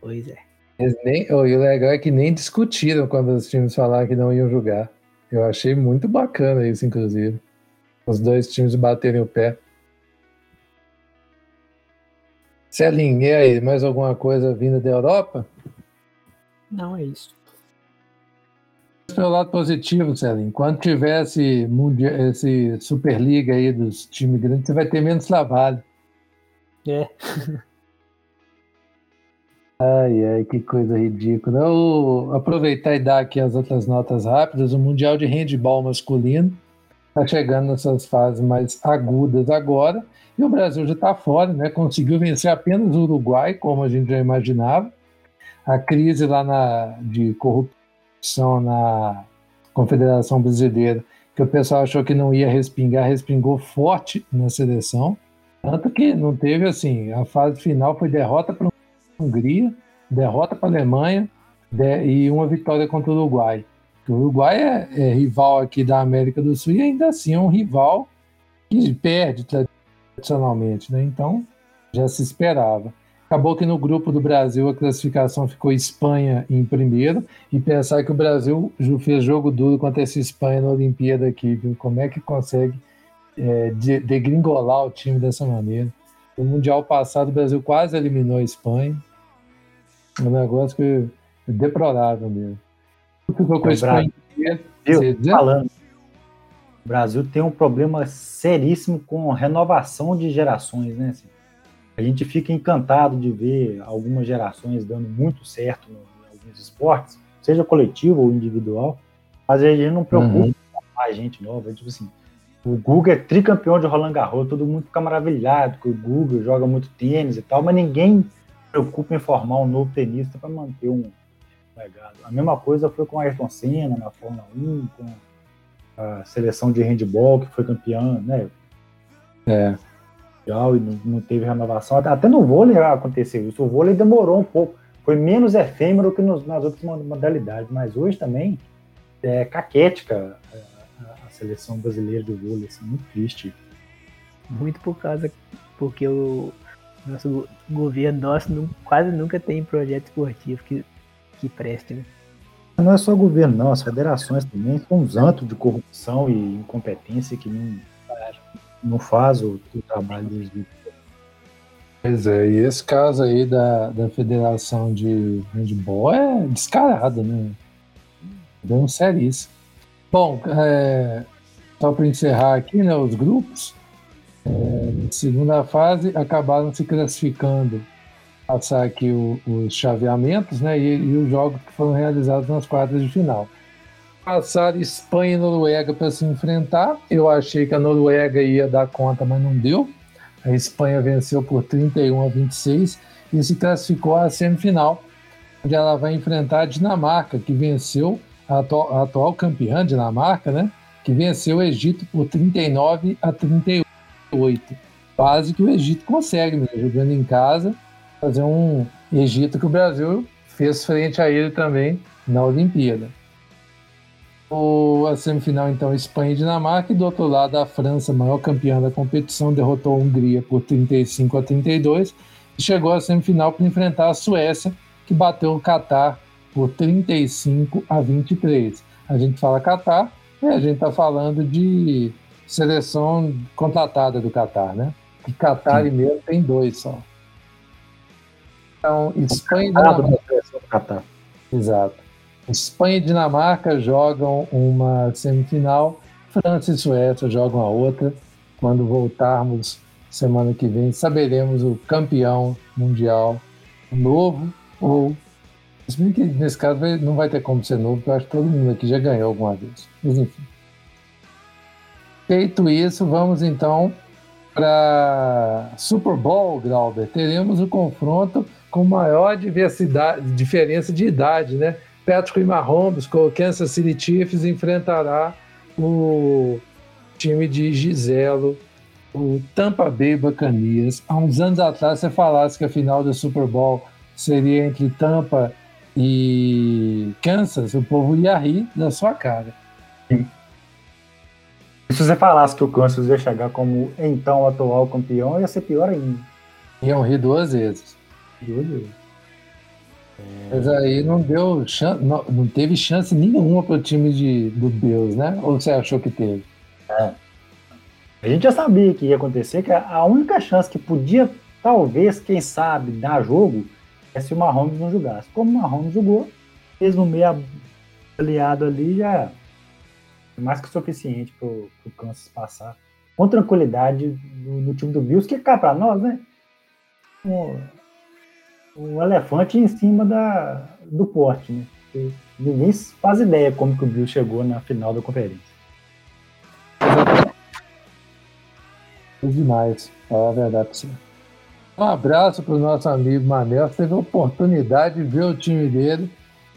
Pois é. Eles nem, oh, e o legal é que nem discutiram quando os times falaram que não iam jogar. Eu achei muito bacana isso, inclusive. Os dois times baterem o pé. Celinho, e aí, mais alguma coisa vinda da Europa? Não, é isso. Pelo lado positivo, Célio, enquanto tiver esse, esse Superliga aí dos times grandes, você vai ter menos trabalho. É. ai, ai, que coisa ridícula. Eu, aproveitar e dar aqui as outras notas rápidas. O Mundial de Handball masculino está chegando nessas fases mais agudas agora. E o Brasil já está fora, né? Conseguiu vencer apenas o Uruguai, como a gente já imaginava a crise lá na, de corrupção na Confederação Brasileira, que o pessoal achou que não ia respingar, respingou forte na seleção. Tanto que não teve assim, a fase final foi derrota para a Hungria, derrota para a Alemanha de, e uma vitória contra o Uruguai. O Uruguai é, é, rival aqui da América do Sul e ainda assim é um rival que perde tradicionalmente, né? Então já se esperava. Acabou que no grupo do Brasil a classificação ficou Espanha em primeiro e pensar que o Brasil fez jogo duro contra essa Espanha na Olimpíada aqui, viu? Como é que consegue é, degringolar o time dessa maneira? No Mundial passado o Brasil quase eliminou a Espanha. Um negócio que é deplorável mesmo. Ficou com a Espanha. Falando. O Brasil tem um problema seríssimo com renovação de gerações, né? Assim, a gente fica encantado de ver algumas gerações dando muito certo em alguns esportes, seja coletivo ou individual, mas a gente não preocupa uhum. com a gente nova. Tipo assim, o Guga é tricampeão de Roland Garros, todo mundo fica maravilhado que o Guga joga muito tênis e tal, mas ninguém preocupa em formar um novo tenista para manter um legado. A mesma coisa foi com a Ayrton Senna na Fórmula 1, com a seleção de handball que foi campeã, né? É e não, não, teve renovação. Até no vôlei aconteceu isso. O vôlei demorou um pouco. Foi menos efêmero que nos, nas outras modalidades, mas hoje também é caquética a seleção brasileira do vôlei, assim, muito triste. Muito por causa, porque o nosso governo nosso não, quase nunca tem projeto esportivo que, que preste, né? Não é só o governo, não, as federações também são uns antos de corrupção e incompetência que não, não faz o, o trabalho dos Pois é, e esse caso aí da, da Federação de Handball é descarado, né? Bem seríssimo. Bom, é, só para encerrar aqui, né, os grupos, é, segunda fase acabaram se classificando, passar aqui o, os chaveamentos, né, e, e os jogos que foram realizados nas quartas de final passaram Espanha e Noruega para se enfrentar. Eu achei que a Noruega ia dar conta, mas não deu. A Espanha venceu por 31 a 26 e se classificou à semifinal, onde ela vai enfrentar a Dinamarca, que venceu a atual, a atual campeã Dinamarca, né? Que venceu o Egito por 39 a 38. Quase que o Egito consegue, né, jogando em casa, fazer um Egito que o Brasil fez frente a ele também na Olimpíada. O, a semifinal, então, Espanha e Dinamarca, e do outro lado, a França, maior campeã da competição, derrotou a Hungria por 35 a 32 e chegou à semifinal para enfrentar a Suécia, que bateu o Catar por 35 a 23. A gente fala Catar, e a gente está falando de seleção contratada do Catar, né? Que Catar e mesmo tem dois só. Então, Espanha e Dinamarca. Exato. Espanha e Dinamarca jogam uma semifinal, França e Suécia jogam a outra. Quando voltarmos semana que vem, saberemos o campeão mundial novo ou. Se bem que nesse caso não vai ter como ser novo, porque eu acho que todo mundo aqui já ganhou alguma vez. Mas enfim. Feito isso, vamos então para Super Bowl, Glauber. Teremos o confronto com maior diversidade, diferença de idade, né? Patrick Mahomes com o Kansas City Chiefs enfrentará o time de Giselo, o Tampa Bay Buccaneers. Há uns anos atrás você falasse que a final do Super Bowl seria entre Tampa e Kansas, o povo ia rir da sua cara. Sim. Se você falasse que o Kansas ia chegar como então atual campeão, ia ser pior ainda. Iam rir duas vezes. Duas vezes. Mas aí não deu chance, não, não teve chance nenhuma para o time de, do Bills, né? Ou você achou que teve? É. A gente já sabia que ia acontecer, que a única chance que podia, talvez, quem sabe, dar jogo é se o Mahomes não jogasse. Como o Mahomes jogou, um meio aliado ali já é mais que suficiente para o Kansas passar com tranquilidade no, no, time do Bills, que cá para nós, né? um elefante em cima da, do porte, né? Porque ninguém faz ideia como que o Bill chegou na final da conferência. É demais, falar a verdade você. Um abraço para o nosso amigo Manel, teve a oportunidade de ver o time dele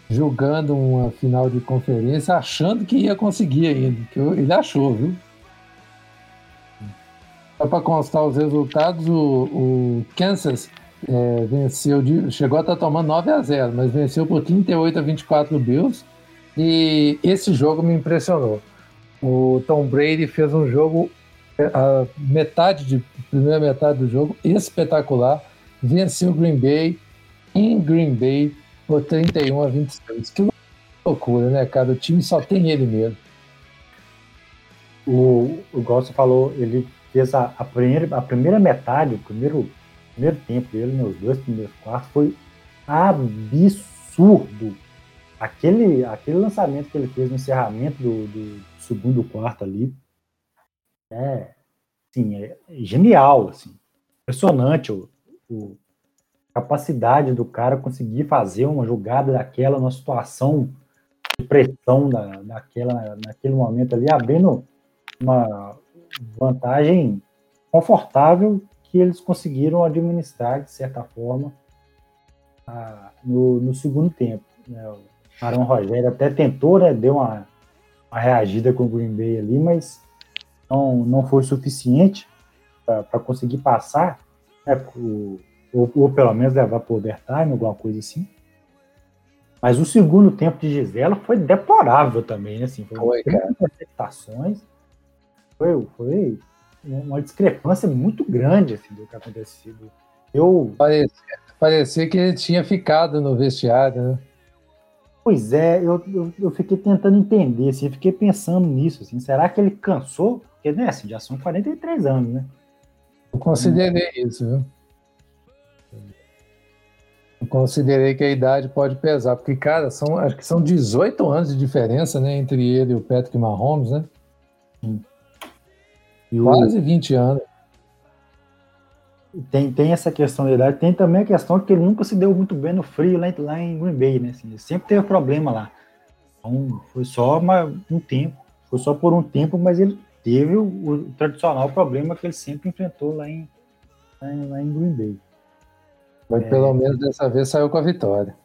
jogando uma final de conferência, achando que ia conseguir ainda, que ele achou, viu? Só para constar os resultados, o, o Kansas é, venceu, de, chegou a estar tá tomando 9 a 0, mas venceu por 38 a 24 o Bills. E esse jogo me impressionou. O Tom Brady fez um jogo, a metade de primeira metade do jogo espetacular, venceu o Green Bay em Green Bay por 31 a 26. Que loucura, né, cara? O time só tem ele mesmo. O, o Gosto falou, ele fez a, a, primeira, a primeira metade, o primeiro, primeiro tempo dele, né, os dois primeiros quartos, foi absurdo. Aquele, aquele lançamento que ele fez no encerramento do, do segundo quarto ali é, assim, é genial, assim, impressionante o, o capacidade do cara conseguir fazer uma jogada daquela numa situação de pressão da, daquela, naquele momento ali, abrindo uma vantagem confortável que eles conseguiram administrar, de certa forma, a, no, no, segundo tempo. Né? O Arão Rogério até tentou, né, deu uma, uma reagida com o Green Bay ali, mas não, não foi suficiente para conseguir passar, né, ou, ou, pelo menos levar para o overtime, alguma coisa assim. Mas o segundo tempo de Gisela foi deplorável também, né? Assim, foi, foi interceptações, foi, foi uma discrepância muito grande assim, do que aconteceu. Eu... Parecia, parecia que ele tinha ficado no vestiário, né? Pois é, eu, eu, eu, fiquei tentando entender, assim, fiquei pensando nisso, assim, será que ele cansou? Porque, né, assim, já são 43 anos, né? Eu considerei hum. isso, viu? Eu considerei que a idade pode pesar, porque, cara, são, acho que são 18 anos de diferença, né, entre ele e o Patrick Mahomes, né? Sim. Quase 20 anos. Tem, tem essa questão da idade, tem também a questão que ele nunca se deu muito bem no frio lá, lá em Green Bay, né? Assim, sempre teve problema lá. Então, foi só uma, um tempo, foi só por um tempo, mas ele teve o, o tradicional problema que ele sempre enfrentou lá em, lá em, Green Bay. Mas é, pelo menos dessa vez saiu com a vitória.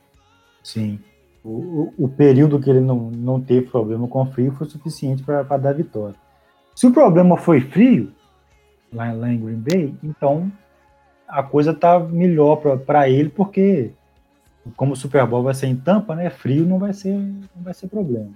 Sim. O, o, o, período que ele não, não teve problema com o frio foi suficiente para dar vitória. Se o problema foi frio, lá, lá em Green Bay, então a coisa tá melhor para ele, porque como o Super Bowl vai ser em Tampa, né? Frio não vai ser, não vai ser problema.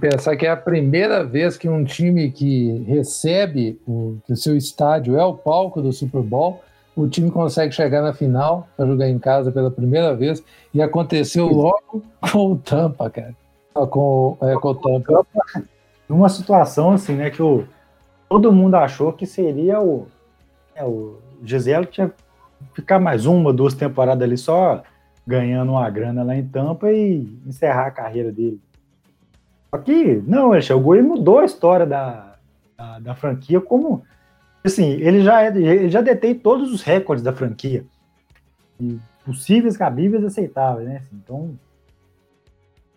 Pensar que é a primeira vez que um time que recebe o, que seu estádio é o palco do Super Bowl, o time consegue chegar na final para jogar em casa pela primeira vez e aconteceu logo com o Tampa, cara. Com, é, com o Tampa numa situação assim, né, que o, todo mundo achou que seria o, é, o Gisele tinha ficar mais uma, duas temporadas ali só ganhando uma grana lá em Tampa e encerrar a carreira dele. Só que, não, ele chegou e mudou a história da, da, da, franquia como, assim, ele já, é, ele já detém todos os recordes da franquia. Possíveis, cabíveis, aceitáveis, né? Assim, então,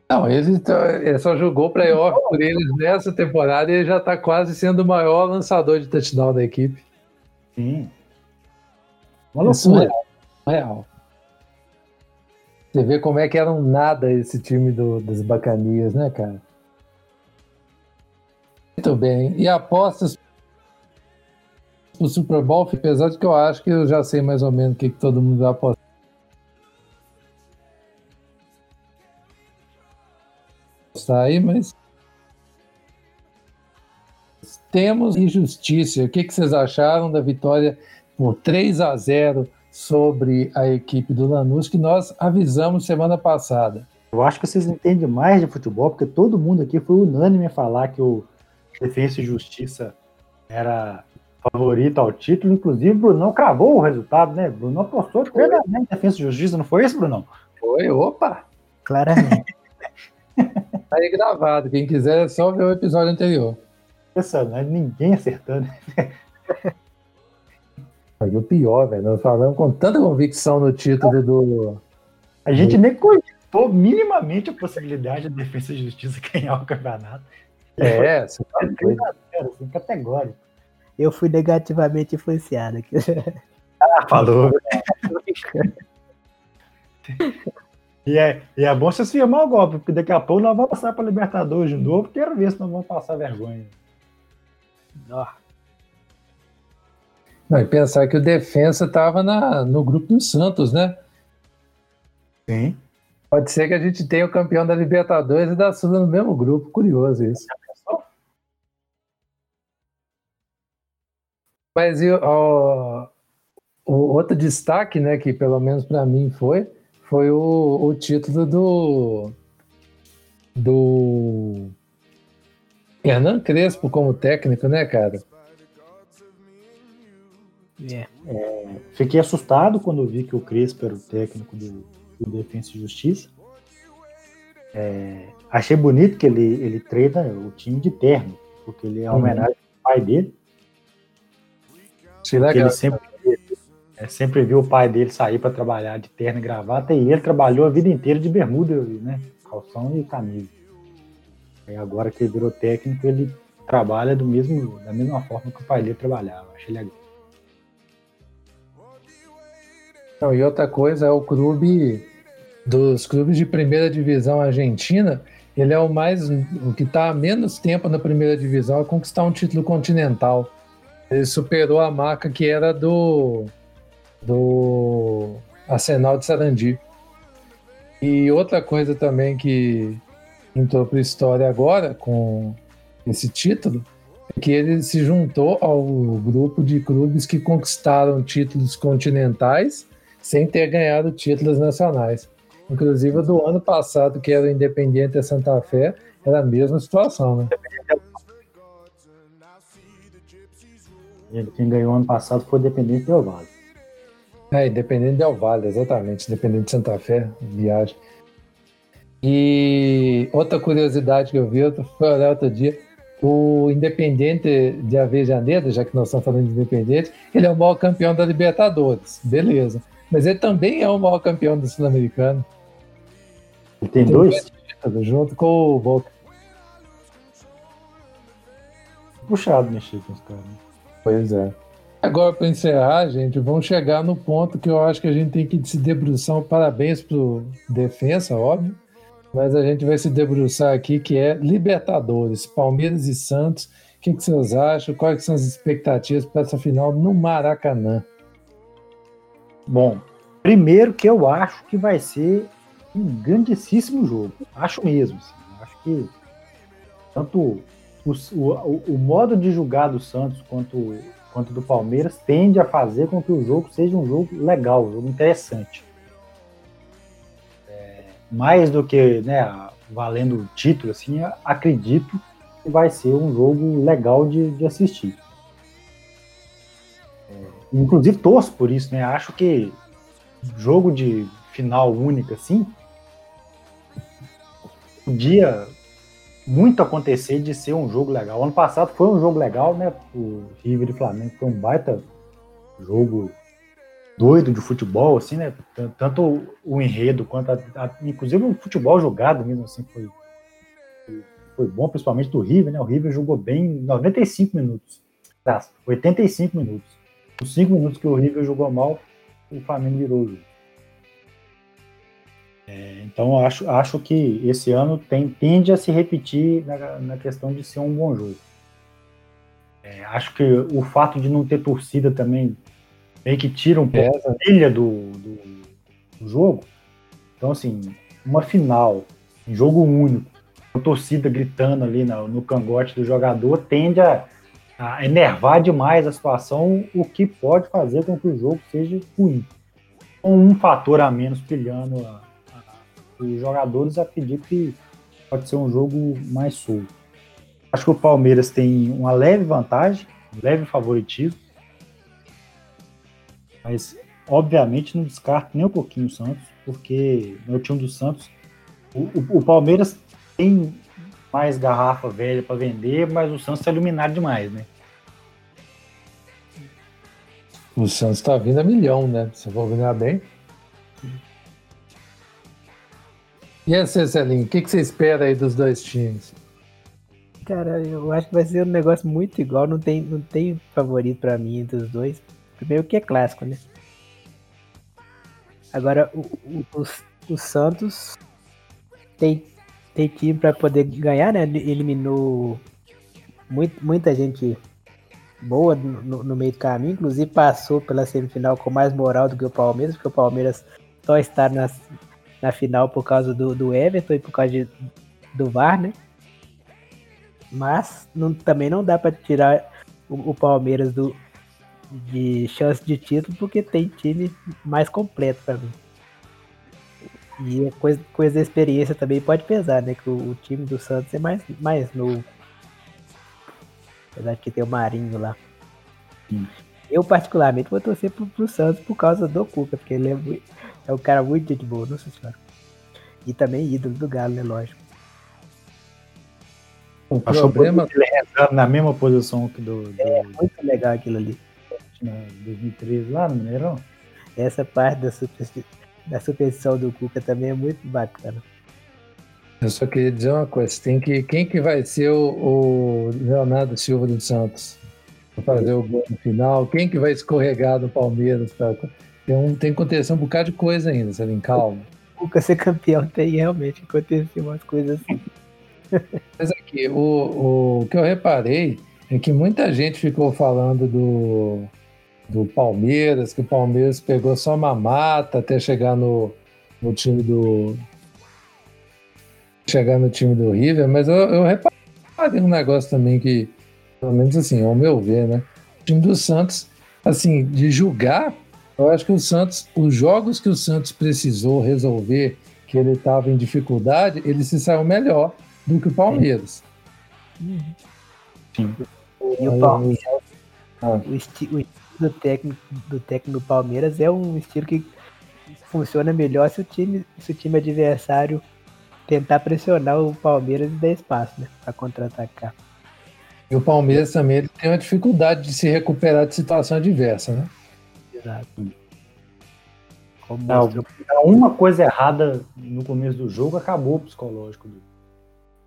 não, ele, ele só jogou playoff por eles nessa temporada e ele já está quase sendo o maior lançador de touchdown da equipe. Sim. Uma loucura. Real. real. Você vê como é que era um nada esse time do, das bacanias, né, cara? Muito bem. E apostas o Super Bowl, apesar de que eu acho que eu já sei mais ou menos o que, que todo mundo vai apostar. aí, mas temos injustiça. O que, que vocês acharam da vitória por 3 a 0 sobre a equipe do Lanús que nós avisamos semana passada? Eu acho que vocês entendem mais de futebol, porque todo mundo aqui foi unânime a falar que o Defesa e Justiça era favorito ao título. Inclusive, o Brunão cravou o resultado, né? Brunão apostou plenamente Defesa e Justiça, não foi isso, Brunão? Foi, opa! Claramente. Tá aí gravado. Quem quiser é só ver o episódio anterior. Impressionante, ninguém acertando. Aí o pior, velho. Nós falamos com tanta convicção no título do. A gente nem cogitou minimamente a possibilidade da Defesa e Justiça ganhar o campeonato. É, você tá doido. Assim, categórico. Eu fui negativamente influenciado aqui. Ah, falou. E é, e é bom vocês firmar o golpe, porque daqui a pouco nós vamos passar para Libertadores de novo. Quero ver se nós vamos passar vergonha. Não, e pensar que o Defensa estava no grupo do Santos, né? Sim. Pode ser que a gente tenha o campeão da Libertadores e da Sula no mesmo grupo. Curioso isso. Mas o, o outro destaque, né, que pelo menos para mim foi, foi o, o título do do Hernan Crespo como técnico, né, cara? É. É, fiquei assustado quando vi que o Crespo era o técnico do, do Defensa e Justiça. É, achei bonito que ele, ele treina o time de terno, porque ele é uma uhum. homenagem ao pai dele. Sim, legal. Ele sempre, é, sempre viu o pai dele sair para trabalhar de terno e gravata e ele trabalhou a vida inteira de bermuda, né? Calção e camisa. E agora que ele virou técnico, ele trabalha do mesmo, da mesma forma que o pai dele trabalhava. Achei legal. Não, e outra coisa é o clube dos clubes de primeira divisão argentina, ele é o mais o que está há menos tempo na primeira divisão a conquistar um título continental. Ele superou a marca que era do do Arsenal de Sarandi. E outra coisa também que entrou para a história agora com esse título é que ele se juntou ao grupo de clubes que conquistaram títulos continentais sem ter ganhado títulos nacionais. Inclusive do ano passado, que era o Independiente Santa Fé, era a mesma situação, né? Quem ganhou ano passado foi o Independente Del Valle. É, Independente Del Valle, exatamente. Independente de Santa Fé, viagem. E outra curiosidade que eu vi foi olhar outro dia, o Independente de Avejaneira, já que nós estamos falando de Independente, ele é o maior campeão da Libertadores, beleza. Mas ele também é o maior campeão do Sul-Americano. Ele tem, tem dois? Junto com o Boca. Puxado mexer com os caras. Pois é. Agora, para encerrar, gente, vamos chegar no ponto que eu acho que a gente tem que se debruçar. Parabéns pro defesa, óbvio. Mas a gente vai se debruçar aqui, que é Libertadores, Palmeiras e Santos. O que, que vocês acham? Quais são as expectativas para essa final no Maracanã? Bom, primeiro que eu acho que vai ser um grandíssimo jogo. Acho mesmo. Assim. Acho que tanto o, o, o, modo de jogar do Santos quanto, quanto do Palmeiras tende a fazer com que o jogo seja um jogo legal, um jogo interessante. É, mais do que né, valendo o título, assim, acredito que vai ser um jogo legal de, de assistir. Inclusive torço por isso, né? Acho que jogo de final única, assim, podia muito acontecer de ser um jogo legal. Ano passado foi um jogo legal, né? O River e Flamengo foi um baita jogo doido de futebol, assim, né? Tanto o enredo quanto, a, a, inclusive o futebol jogado mesmo, assim, foi, foi bom, principalmente do River, né? O River jogou bem 95 minutos, 85 minutos. Os cinco minutos que o River jogou mal, o Flamengo virou o jogo. É, então acho, acho que esse ano tem, tende a se repetir na, na questão de ser um bom jogo. É, acho que o fato de não ter torcida também meio que tira um pouco a trilha do, do, do, jogo. Então, assim, uma final, um jogo único, com torcida gritando ali no, no cangote do jogador, tende a, a enervar demais a situação, o que pode fazer com que o jogo seja ruim. Com um fator a menos pilhando a, a, os jogadores, acredito que pode ser um jogo mais solto. Acho que o Palmeiras tem uma leve vantagem, um leve favoritismo, mas obviamente não descarto nem um pouquinho o Santos, porque no time do Santos, o, o, o Palmeiras tem mais garrafa velha para vender, mas o Santos está iluminado demais, né? O Santos está vindo a milhão, né? Se for ganhar bem. E aí, Celinho, o que, que você espera aí dos dois times? Cara, eu acho que vai ser um negócio muito igual. Não tem, não tem favorito para mim entre os dois. Primeiro que é clássico, né? Agora, o, o, o, Santos tem tem time para poder ganhar, né? Eliminou muito, muita gente boa no, no, meio do caminho, inclusive passou pela semifinal com mais moral do que o Palmeiras, porque o Palmeiras só está nas, na final por causa do, do Everton e por causa de, do VAR, né? Mas não, também não dá para tirar o, o, Palmeiras do, de chance de título porque tem time mais completo para mim. E a coisa, coisa da experiência também pode pesar, né? Que o, o, time do Santos é mais, mais novo. Apesar de que tem o Marinho lá. Sim. Eu, particularmente, vou torcer pro, pro Santos por causa do Cuca, porque ele é, muito, é um cara muito de boa, nossa senhora. E também ídolo do Galo, né? Lógico. O problema ele é na mesma posição que do, do. É muito legal aquilo ali. Na 2013 lá no Mineirão. Essa parte da, super, da superstição do Cuca também é muito bacana. Eu só queria dizer uma coisa: tem que, quem que vai ser o, o Leonardo Silva dos Santos? Pra fazer o gol no final? Quem que vai escorregar do Palmeiras? Pra, tem, um, tem que acontecer um bocado de coisa ainda, vem calmo. O Cuca ser campeão tem realmente acontecer umas coisas assim. Mas aqui, o, o que eu reparei é que muita gente ficou falando do, do Palmeiras, que o Palmeiras pegou só uma mata até chegar no, no time do. chegar no time do River, mas eu, eu reparei um negócio também que, pelo menos assim, ao meu ver, né? O time do Santos, assim, de julgar, eu acho que o Santos, os jogos que o Santos precisou resolver, que ele estava em dificuldade, ele se saiu melhor do que o Palmeiras. Sim. E o Palmeiras, ah. o, estilo do técnico, do técnico do Palmeiras é um estilo que funciona melhor se o time, se o time adversário tentar pressionar o Palmeiras e dar espaço, né, para contra-atacar. E o Palmeiras também ele tem uma dificuldade de se recuperar de situação adversa, né? Exato. Não, uma coisa errada no começo do jogo acabou o psicológico do,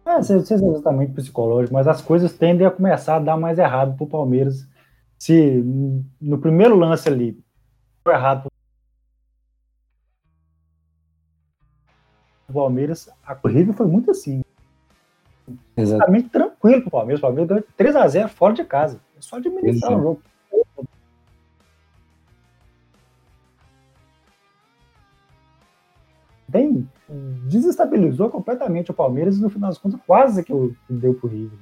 é, não sei se é exatamente psicológico, mas as coisas tendem a começar a dar mais errado pro Palmeiras. Se no primeiro lance ali foi errado pro Palmeiras, a corrida foi muito assim. Exatamente tranquilo pro Palmeiras. O Palmeiras ganhou 3x0 fora de casa. É só administrar o jogo. Bem, desestabilizou completamente o Palmeiras e no final das contas quase que deu pro River.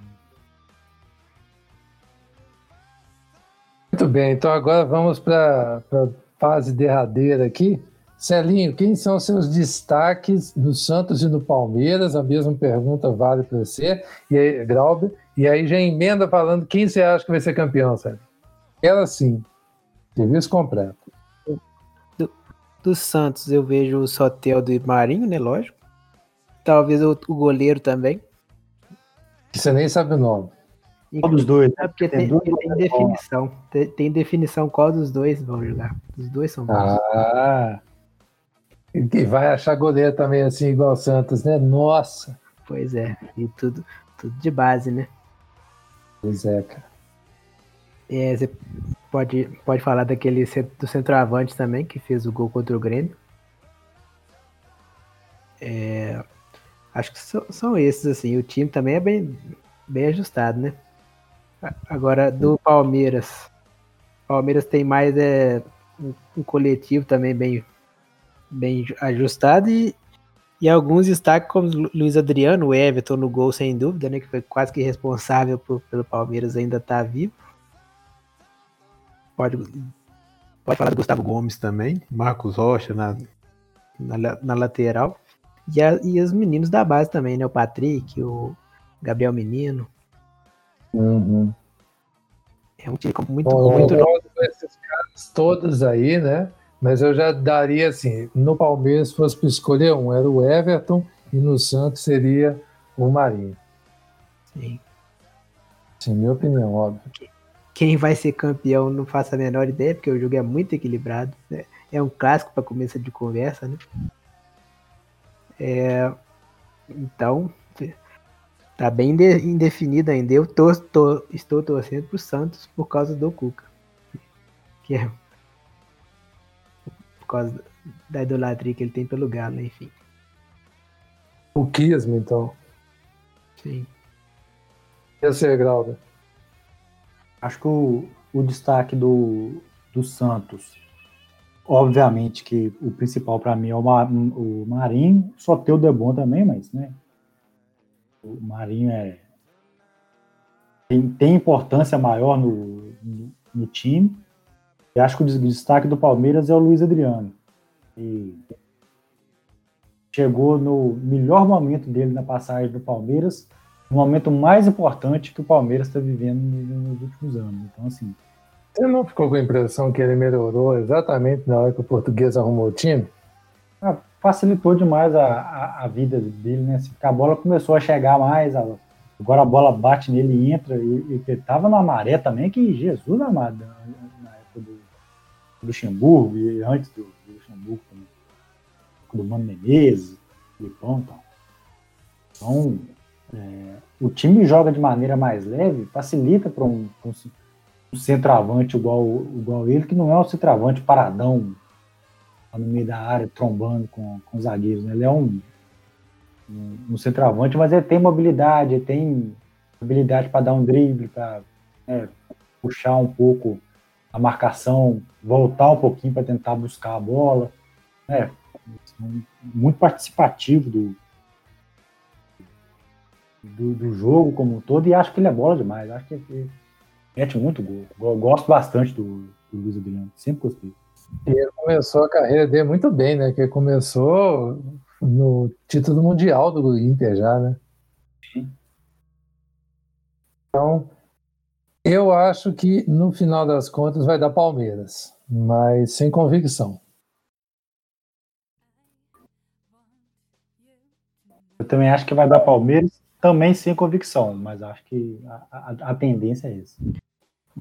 Muito bem, então agora vamos para a fase derradeira aqui. Celinho, quem são seus destaques no Santos e no Palmeiras? A mesma pergunta vale para você, e aí, Grauber, e aí já emenda falando quem você acha que vai ser campeão, Celinho. Ela sim, serviço completo do Santos eu vejo o Sotel do Marinho, né? Lógico. Talvez o, o goleiro também. Você nem sabe o nome. Qual dos dois? É porque tem, tem, tem definição. Tem, tem, definição qual dos dois vão jogar. Os dois são bons. Ah! E vai achar goleiro também assim, igual o Santos, né? Nossa! Pois é. E tudo, tudo de base, né? Pois é, cara. É, você pode, pode falar daquele do centroavante também, que fez o gol contra o Grêmio. É, acho que são, são, esses, assim. O time também é bem, bem ajustado, né? Agora, do Palmeiras. Palmeiras tem mais é, um, um coletivo também bem, bem ajustado e, e alguns destaques como Luiz Adriano, o Everton no gol, sem dúvida, né? Que foi quase que responsável por, pelo Palmeiras ainda estar tá vivo. Pode, pode falar do Gustavo Gomes também, Marcos Rocha na, na, na lateral. E, a, e os meninos da base também, né? O Patrick, o Gabriel Menino. Uhum. É um time muito bom. Muito esses caras todos aí, né? Mas eu já daria assim: no Palmeiras, se fosse para escolher um, era o Everton, e no Santos seria o Marinho. Sim. Sim, minha opinião, óbvio. Quem vai ser campeão não faço a menor ideia, porque o jogo é muito equilibrado. Né? É um clássico para começo de conversa, né? É, então, tá bem indefinido ainda. Eu tô, tô, estou torcendo pro Santos por causa do Cuca. Que é por causa da idolatria que ele tem pelo Galo, enfim. O Kismo, então. Sim. E você, Grauda? Acho que o, o destaque do, do Santos, obviamente que o principal para mim é o, Mar, o Marinho, só ter o Debon também, mas né, o Marinho é, tem, tem importância maior no, no, no, time. E acho que o destaque do Palmeiras é o Luiz Adriano. E chegou no melhor momento dele na passagem do Palmeiras, no momento mais importante que o Palmeiras está vivendo nos últimos anos. Então, assim, você não ficou com a impressão que ele melhorou exatamente na hora que o português arrumou o time? Ah, facilitou demais a, a, a, vida dele, né? Assim, a bola começou a chegar mais, a, agora a bola bate nele e entra. E, ele tava na maré também, que Jesus amado, na época do, Luxemburgo e antes do, do Luxemburgo também. Do Mano Menezes, Lipão e tal. Então, é, o time joga de maneira mais leve, facilita para um, um um centroavante igual, igual ele, que não é um centroavante paradão no meio da área, trombando com, com os zagueiros. Né? Ele é um, um, um, centroavante, mas ele tem mobilidade, ele tem habilidade para dar um drible, para né, puxar um pouco a marcação, voltar um pouquinho para tentar buscar a bola. Né? Muito participativo do, do, do, jogo como um todo, e acho que ele é bola demais. Acho que ele, mete muito gol. Eu gosto bastante do, do Luiz Adriano, sempre gostei. E ele começou a carreira dele muito bem, né? Que começou no título mundial do Inter já, né? Sim. Então, eu acho que no final das contas vai dar Palmeiras, mas sem convicção. Eu também acho que vai dar Palmeiras, também sem convicção, mas acho que a, a, a tendência é essa.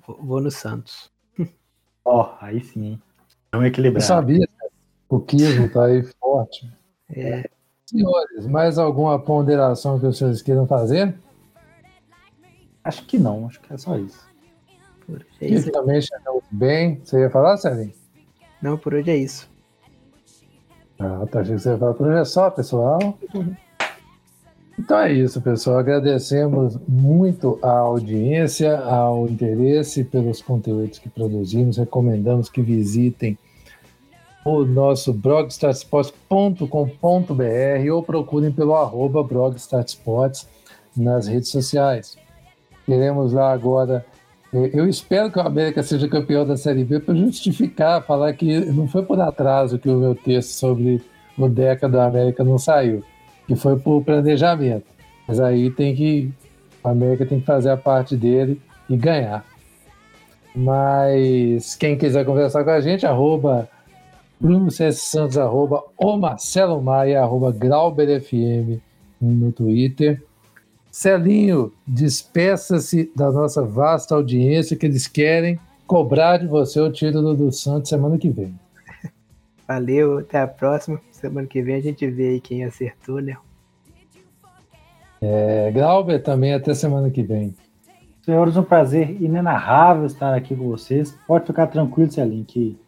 Vou no Santos. Ó, oh, aí sim. Não equilibrado. Eu sabia, o Kismo tá aí forte. É. Senhores, mais alguma ponderação que os senhores queiram fazer? Acho que não, acho que é só isso. Por hoje é isso. também chegamos bem. Você ia falar, Celinho? Não, por hoje é isso. Ah, tá achando que você ia falar por hoje é só, pessoal. Então é isso, pessoal. Agradecemos muito a audiência, ao interesse pelos conteúdos que produzimos. Recomendamos que visitem o nosso blogstartsports.com.br ou procurem pelo arroba blogstartsports nas redes sociais. Queremos lá agora. Eh, eu espero que o América seja campeão da Série B para justificar, falar que não foi por atraso que o meu texto sobre o Deca da América não saiu que foi por planejamento. Mas aí tem que. A América tem que fazer a parte dele e ganhar. Mas quem quiser conversar com a gente, arroba Bruno C. Santos, arroba o Marcelo Maia, arroba GrauberFM no Twitter. Celinho, despeça-se da nossa vasta audiência que eles querem cobrar de você o título do Santos semana que vem. Valeu, até a próxima. Semana que vem a gente vê aí quem acertou, né? É, Glauber também, até semana que vem. Senhores, um prazer inenarrável estar aqui com vocês. Pode ficar tranquilo, Celinho, que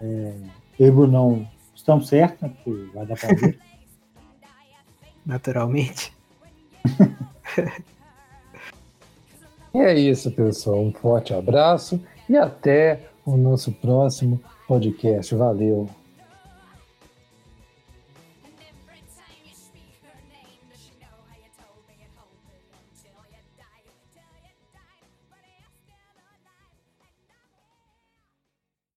é, eu e Brunão estamos certos, né, porque vai dar pra ver. Naturalmente. e é isso, pessoal. Um forte abraço e até o nosso próximo podcast. Valeu!